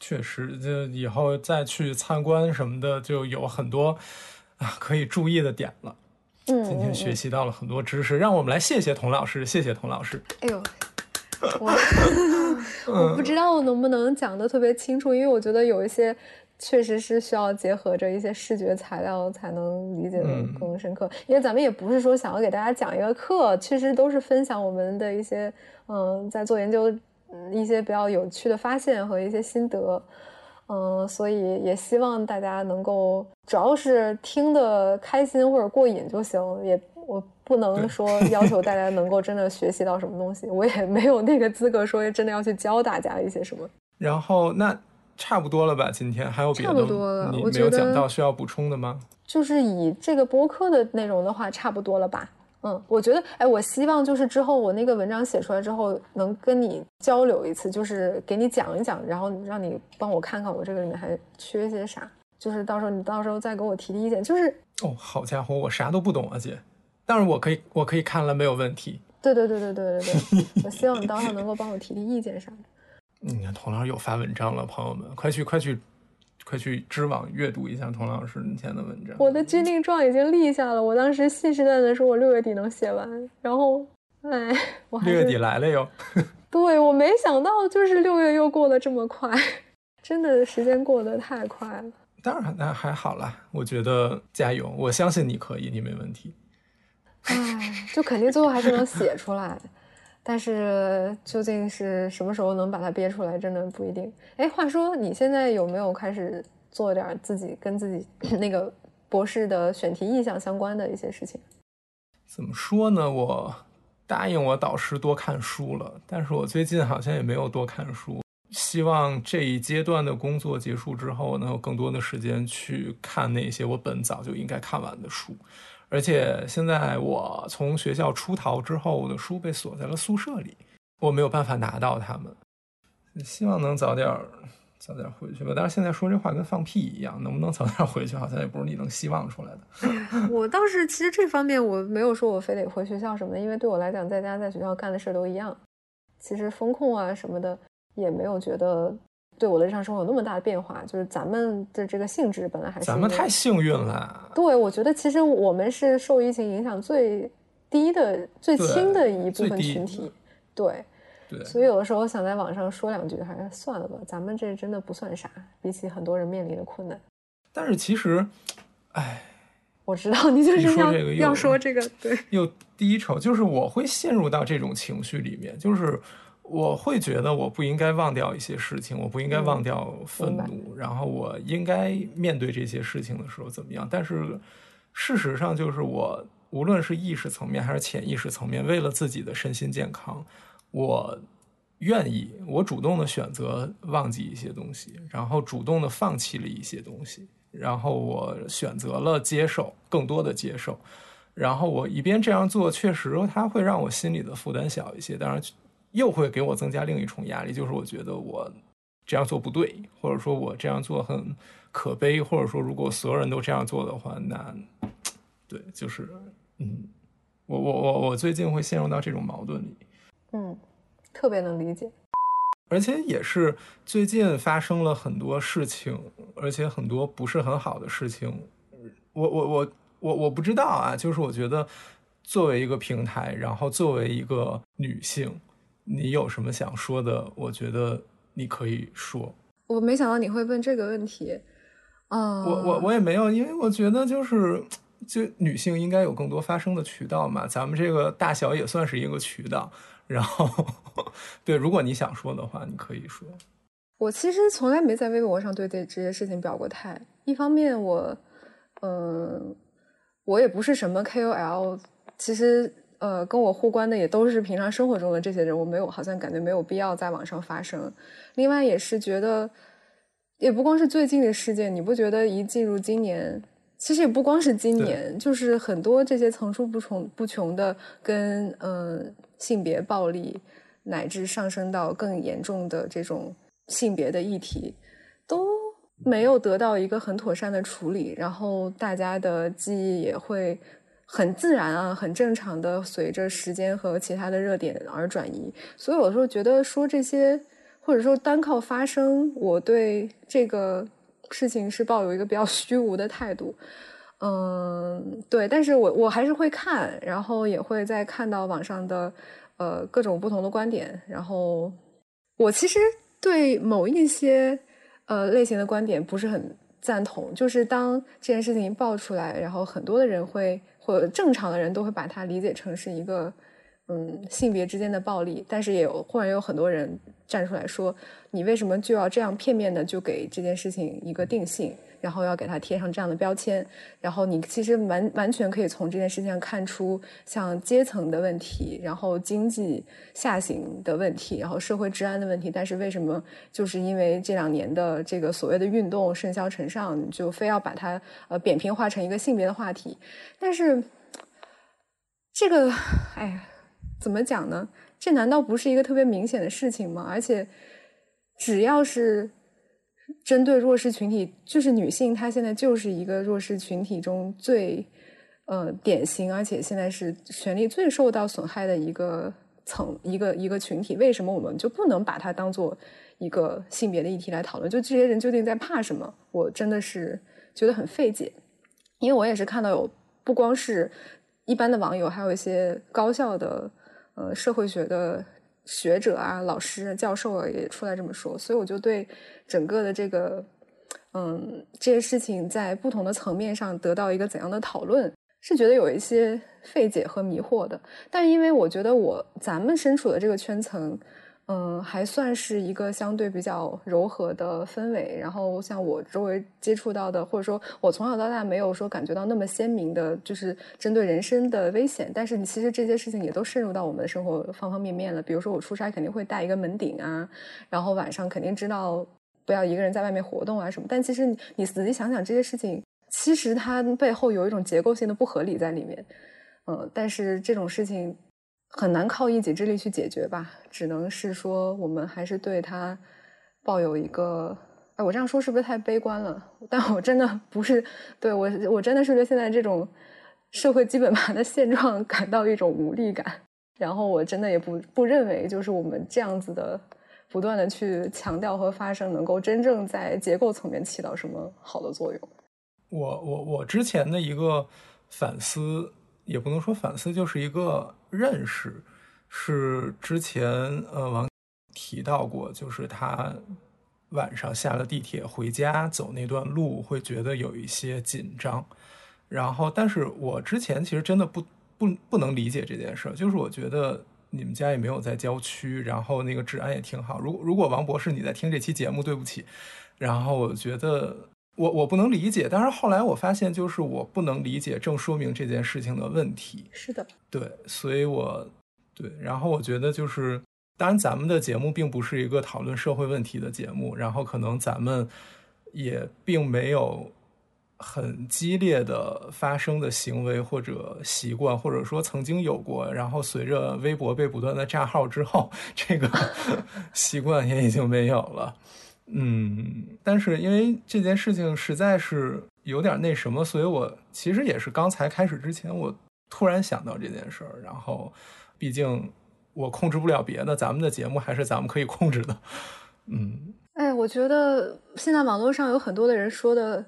确实，就以后再去参观什么的，就有很多啊可以注意的点了。嗯，今天学习到了很多知识，让我们来谢谢童老师，谢谢童老师。哎呦，我 我不知道能不能讲的特别清楚，因为我觉得有一些。确实是需要结合着一些视觉材料才能理解的更深刻，因为咱们也不是说想要给大家讲一个课，其实都是分享我们的一些嗯在做研究一些比较有趣的发现和一些心得，嗯，所以也希望大家能够主要是听得开心或者过瘾就行，也我不能说要求大家能够真的学习到什么东西，我也没有那个资格说真的要去教大家一些什么。然后那。差不多了吧？今天还有别的？差不多了。你没有讲到需要补充的吗？就是以这个播客的内容的话，差不多了吧？嗯，我觉得，哎，我希望就是之后我那个文章写出来之后，能跟你交流一次，就是给你讲一讲，然后让你帮我看看我这个里面还缺些啥，就是到时候你到时候再给我提提意见。就是哦，好家伙，我啥都不懂啊，姐，但是我可以，我可以看了没有问题。对对对对对对对，我希望你到时候能够帮我提提意见啥的。你看，童老师又发文章了，朋友们，快去快去快去知网阅读一下童老师以前的文章。我的军令状已经立下了，我当时信誓旦旦说我六月底能写完，然后，哎，我六月底来了哟。对，我没想到，就是六月又过得这么快，真的时间过得太快了。当然，那还好啦，我觉得加油，我相信你可以，你没问题。哎，就肯定最后还是能写出来。但是究竟是什么时候能把它憋出来，真的不一定。哎，话说你现在有没有开始做点自己跟自己 那个博士的选题意向相关的一些事情？怎么说呢？我答应我导师多看书了，但是我最近好像也没有多看书。希望这一阶段的工作结束之后，能有更多的时间去看那些我本早就应该看完的书。而且现在我从学校出逃之后，我的书被锁在了宿舍里，我没有办法拿到它们。希望能早点早点回去吧。但是现在说这话跟放屁一样，能不能早点回去，好像也不是你能希望出来的。我倒是其实这方面我没有说我非得回学校什么的，因为对我来讲，在家在学校干的事都一样。其实风控啊什么的也没有觉得。对我的日常生活有那么大的变化，就是咱们的这个性质本来还是咱们太幸运了。对，我觉得其实我们是受疫情影响最低的、最轻的一部分群体。对，对，所以有的时候想在网上说两句，还是算了吧。咱们这真的不算啥，比起很多人面临的困难。但是其实，哎，我知道你就是要要说这个，对，又低潮，就是我会陷入到这种情绪里面，就是我会觉得我不应该忘掉一些事情，我不应该忘掉愤怒，然后我应该面对这些事情的时候怎么样？但是事实上，就是我无论是意识层面还是潜意识层面，为了自己的身心健康，我愿意，我主动的选择忘记一些东西，然后主动的放弃了一些东西。然后我选择了接受，更多的接受。然后我一边这样做，确实它会让我心里的负担小一些，当然又会给我增加另一重压力，就是我觉得我这样做不对，或者说我这样做很可悲，或者说如果所有人都这样做的话，那 对，就是嗯，我我我我最近会陷入到这种矛盾里，嗯，特别能理解。而且也是最近发生了很多事情，而且很多不是很好的事情。我我我我我不知道啊，就是我觉得作为一个平台，然后作为一个女性，你有什么想说的？我觉得你可以说。我没想到你会问这个问题，啊，我我我也没有，因为我觉得就是就女性应该有更多发声的渠道嘛，咱们这个大小也算是一个渠道。然后，对，如果你想说的话，你可以说。我其实从来没在微博上对这这些事情表过态。一方面，我，嗯，我也不是什么 KOL，其实，呃，跟我互关的也都是平常生活中的这些人，我没有，好像感觉没有必要在网上发声。另外，也是觉得，也不光是最近的事件，你不觉得一进入今年，其实也不光是今年，就是很多这些层出不穷不穷的跟，嗯。性别暴力，乃至上升到更严重的这种性别的议题，都没有得到一个很妥善的处理，然后大家的记忆也会很自然啊，很正常的随着时间和其他的热点而转移。所以有时候觉得说这些，或者说单靠发声，我对这个事情是抱有一个比较 虚无的态度。嗯，对，但是我我还是会看，然后也会在看到网上的呃各种不同的观点，然后我其实对某一些呃类型的观点不是很赞同，就是当这件事情爆出来，然后很多的人会或正常的人都会把它理解成是一个嗯性别之间的暴力，但是也有忽然有很多人站出来说，你为什么就要这样片面的就给这件事情一个定性？然后要给他贴上这样的标签，然后你其实完完全可以从这件事情上看出，像阶层的问题，然后经济下行的问题，然后社会治安的问题。但是为什么就是因为这两年的这个所谓的运动甚嚣尘上，你就非要把它呃扁平化成一个性别的话题？但是这个，哎，怎么讲呢？这难道不是一个特别明显的事情吗？而且只要是。针对弱势群体，就是女性，她现在就是一个弱势群体中最呃典型，而且现在是权利最受到损害的一个层一个一个群体。为什么我们就不能把它当做一个性别的议题来讨论？就这些人究竟在怕什么？我真的是觉得很费解。因为我也是看到有不光是一般的网友，还有一些高校的呃社会学的。学者啊，老师、教授啊，也出来这么说，所以我就对整个的这个，嗯，这些事情在不同的层面上得到一个怎样的讨论，是觉得有一些费解和迷惑的。但因为我觉得我咱们身处的这个圈层。嗯，还算是一个相对比较柔和的氛围。然后像我周围接触到的，或者说我从小到大没有说感觉到那么鲜明的，就是针对人身的危险。但是你其实这些事情也都渗入到我们的生活方方面面了。比如说我出差肯定会带一个门顶啊，然后晚上肯定知道不要一个人在外面活动啊什么。但其实你仔细想想，这些事情其实它背后有一种结构性的不合理在里面。嗯，但是这种事情。很难靠一己之力去解决吧，只能是说我们还是对他抱有一个，哎，我这样说是不是太悲观了？但我真的不是，对我我真的是对现在这种社会基本盘的现状 感到一种无力感。然后我真的也不不认为，就是我们这样子的不断的去强调和发声，能够真正在结构层面起到什么好的作用。我我我之前的一个反思。也不能说反思，就是一个认识，是之前呃王提到过，就是他晚上下了地铁回家走那段路会觉得有一些紧张，然后但是我之前其实真的不不不能理解这件事。就是我觉得你们家也没有在郊区，然后那个治安也挺好。如果如果王博士你在听这期节目，对不起。然后我觉得我我不能理解，但是后来我发现，就是我不能理解，正说明这件事情的问题。是的，对，所以我对，然后我觉得就是，当然咱们的节目并不是一个讨论社会问题的节目，然后可能咱们也并没有很激烈的发生的行为或者习惯，或者说曾经有过，然后随着微博被不断的炸号之后，这个 习惯也已经没有了。嗯，但是因为这件事情实在是有点那什么，所以我其实也是刚才开始之前，我突然想到这件事儿。然后，毕竟我控制不了别的，咱们的节目还是咱们可以控制的。嗯，哎，我觉得现在网络上有很多的人说的，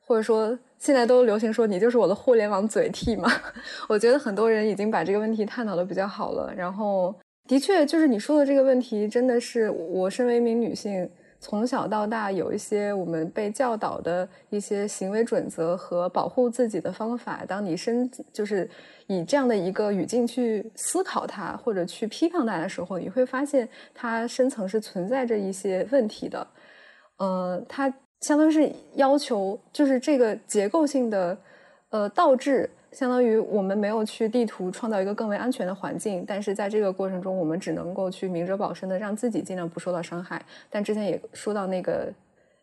或者说现在都流行说你就是我的互联网嘴替嘛。我觉得很多人已经把这个问题探讨的比较好了。然后，的确就是你说的这个问题，真的是我身为一名女性。从小到大，有一些我们被教导的一些行为准则和保护自己的方法。当你深就是以这样的一个语境去思考它，或者去批判它的时候，你会发现它深层是存在着一些问题的。呃，它相当于是要求，就是这个结构性的呃倒置。相当于我们没有去地图创造一个更为安全的环境，但是在这个过程中，我们只能够去明哲保身的让自己尽量不受到伤害。但之前也说到那个，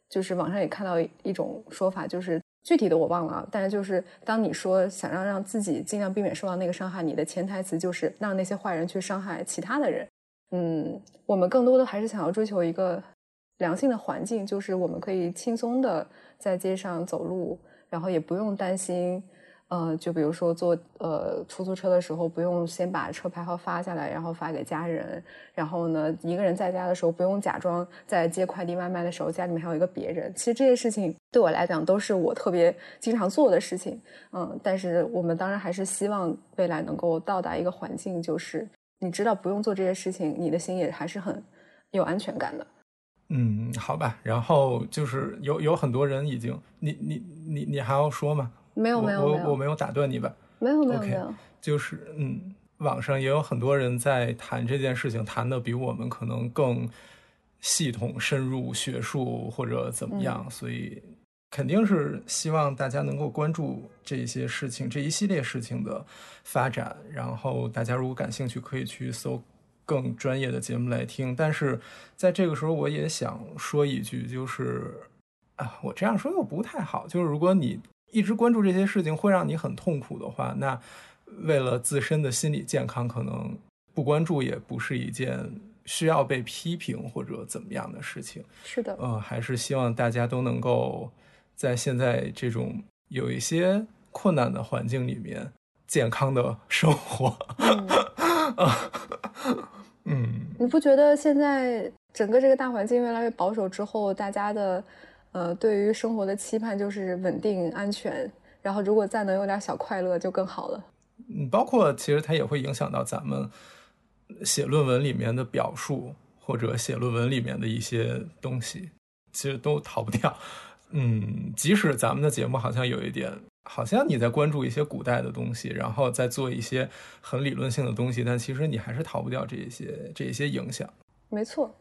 就是网上也看到一种说法，就是具体的我忘了，但是就是当你说想让让自己尽量避免受到那个伤害，你的潜台词就是让那些坏人去伤害其他的人。嗯，我们更多的还是想要追求一个良性的环境，就是我们可以轻松的在街上走路，然后也不用担心。呃，就比如说坐呃出租车的时候，不用先把车牌号发下来，然后发给家人。然后呢，一个人在家的时候，不用假装在接快递外卖的时候，家里面还有一个别人。其实这些事情对我来讲都是我特别经常做的事情。嗯，但是我们当然还是希望未来能够到达一个环境，就是你知道不用做这些事情，你的心也还是很有安全感的。嗯，好吧。然后就是有有很多人已经，你你你你还要说吗？没有没有我我没有打断你吧？没有没有没有，就是嗯，网上也有很多人在谈这件事情，谈的比我们可能更系统、深入、学术或者怎么样，所以肯定是希望大家能够关注这些事情、这一系列事情的发展。然后大家如果感兴趣，可以去搜更专业的节目来听。但是在这个时候，我也想说一句，就是啊，我这样说又不太好，就是如果你。一直关注这些事情会让你很痛苦的话，那为了自身的心理健康，可能不关注也不是一件需要被批评或者怎么样的事情。是的，呃，还是希望大家都能够在现在这种有一些困难的环境里面健康的生活。嗯，你不觉得现在整个这个大环境越来越保守之后，大家的？呃，对于生活的期盼就是稳定、安全，然后如果再能有点小快乐就更好了。嗯，包括其实它也会影响到咱们写论文里面的表述，或者写论文里面的一些东西，其实都逃不掉。嗯，即使咱们的节目好像有一点，好像你在关注一些古代的东西，然后再做一些很理论性的东西，但其实你还是逃不掉这一些这一些影响。没错。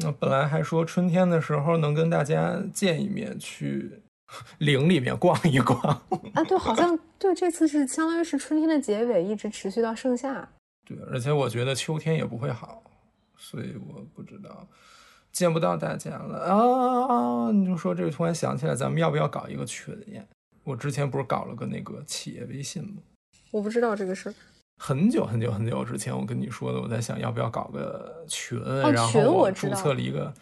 那本来还说春天的时候能跟大家见一面，去 陵里面逛一逛啊。对，好像 对，这次是相当于是春天的结尾，一直持续到盛夏。对，而且我觉得秋天也不会好，所以我不知道见不到大家了啊。你就说这个，突然想起来，咱们要不要搞一个群呀？我之前不是搞了个那个企业微信吗？我不知道这个事儿。很久很久很久之前，我跟你说的，我在想要不要搞个群，然后我注册了一个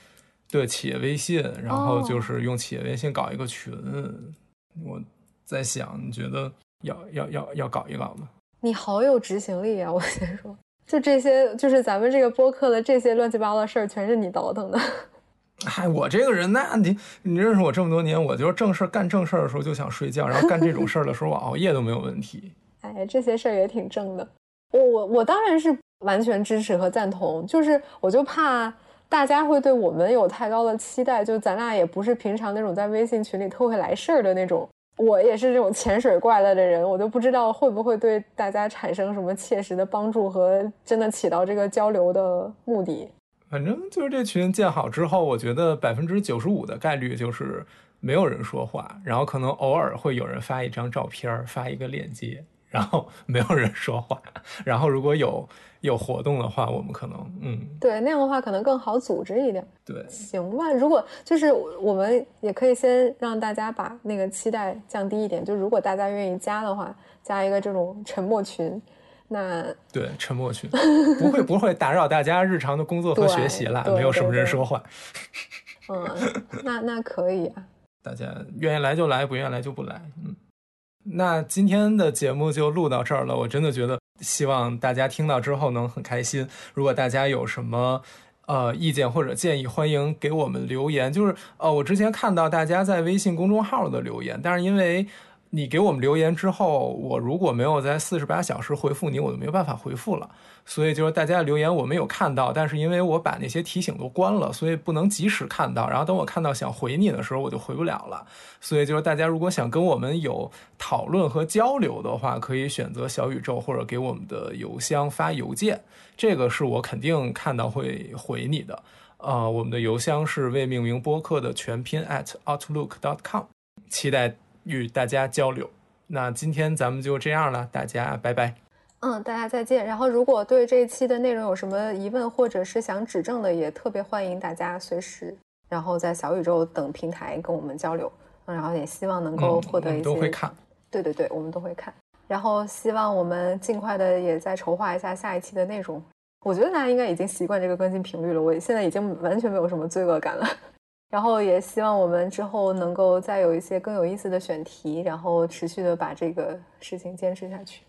对企业微信，然后就是用企业微信搞一个群。我在想，你觉得要要要要搞一搞吗？你好有执行力啊！我先说，就这些，就是咱们这个播客的这些乱七八糟的事儿，全是你倒腾的。嗨，我这个人，那你你认识我这么多年，我就是正事儿干正事儿的时候就想睡觉，然后干这种事儿的时候，我熬夜都没有问题。哎，这些事儿也挺正的。我我我当然是完全支持和赞同，就是我就怕大家会对我们有太高的期待，就咱俩也不是平常那种在微信群里特会来事儿的那种我也是这种潜水怪了的人，我都不知道会不会对大家产生什么切实的帮助和真的起到这个交流的目的。反正就是这群建好之后，我觉得百分之九十五的概率就是没有人说话，然后可能偶尔会有人发一张照片，发一个链接，然后没有人说话。然后如果有有活动的话，我们可能嗯，对那样的话可能更好组织一点。对，行吧。如果就是我们也可以先让大家把那个期待降低一点，就如果大家愿意加的话，加一个这种沉默群。那对沉默群不会不会打扰大家日常的工作和学习啦，没有什么人说话。嗯，那那可以啊。大家愿意来就来，不愿意来就不来。嗯，那今天的节目就录到这儿了。我真的觉得，希望大家听到之后能很开心。如果大家有什么呃意见或者建议，欢迎给我们留言。就是呃，我之前看到大家在微信公众号的留言，但是因为。你给我们留言之后，我如果没有在四十八小时回复你，我就没有办法回复了。所以就是大家的留言我没有看到，但是因为我把那些提醒都关了，所以不能及时看到。然后等我看到想回你的时候，我就回不了了。所以就是大家如果想跟我们有讨论和交流的话，可以选择小宇宙或者给我们的邮箱发邮件，这个是我肯定看到会回你的。呃，我们的邮箱是未命名播客的全拼 at outlook dot com，期待。与大家交流，那今天咱们就这样了，大家拜拜。嗯，大家再见。然后，如果对这一期的内容有什么疑问，或者是想指正的，也特别欢迎大家随时，然后在小宇宙等平台跟我们交流。嗯然后也希望能够获得一些。都会看。对对对，我们都会看。然后希望我们尽快的也再筹划一下下一期的内容。我觉得大家应该已经习惯这个更新频率了，我现在已经完全没有什么罪恶感了。然后也希望我们之后能够再有一些更有意思的选题，然后持续的把这个事情坚持下去。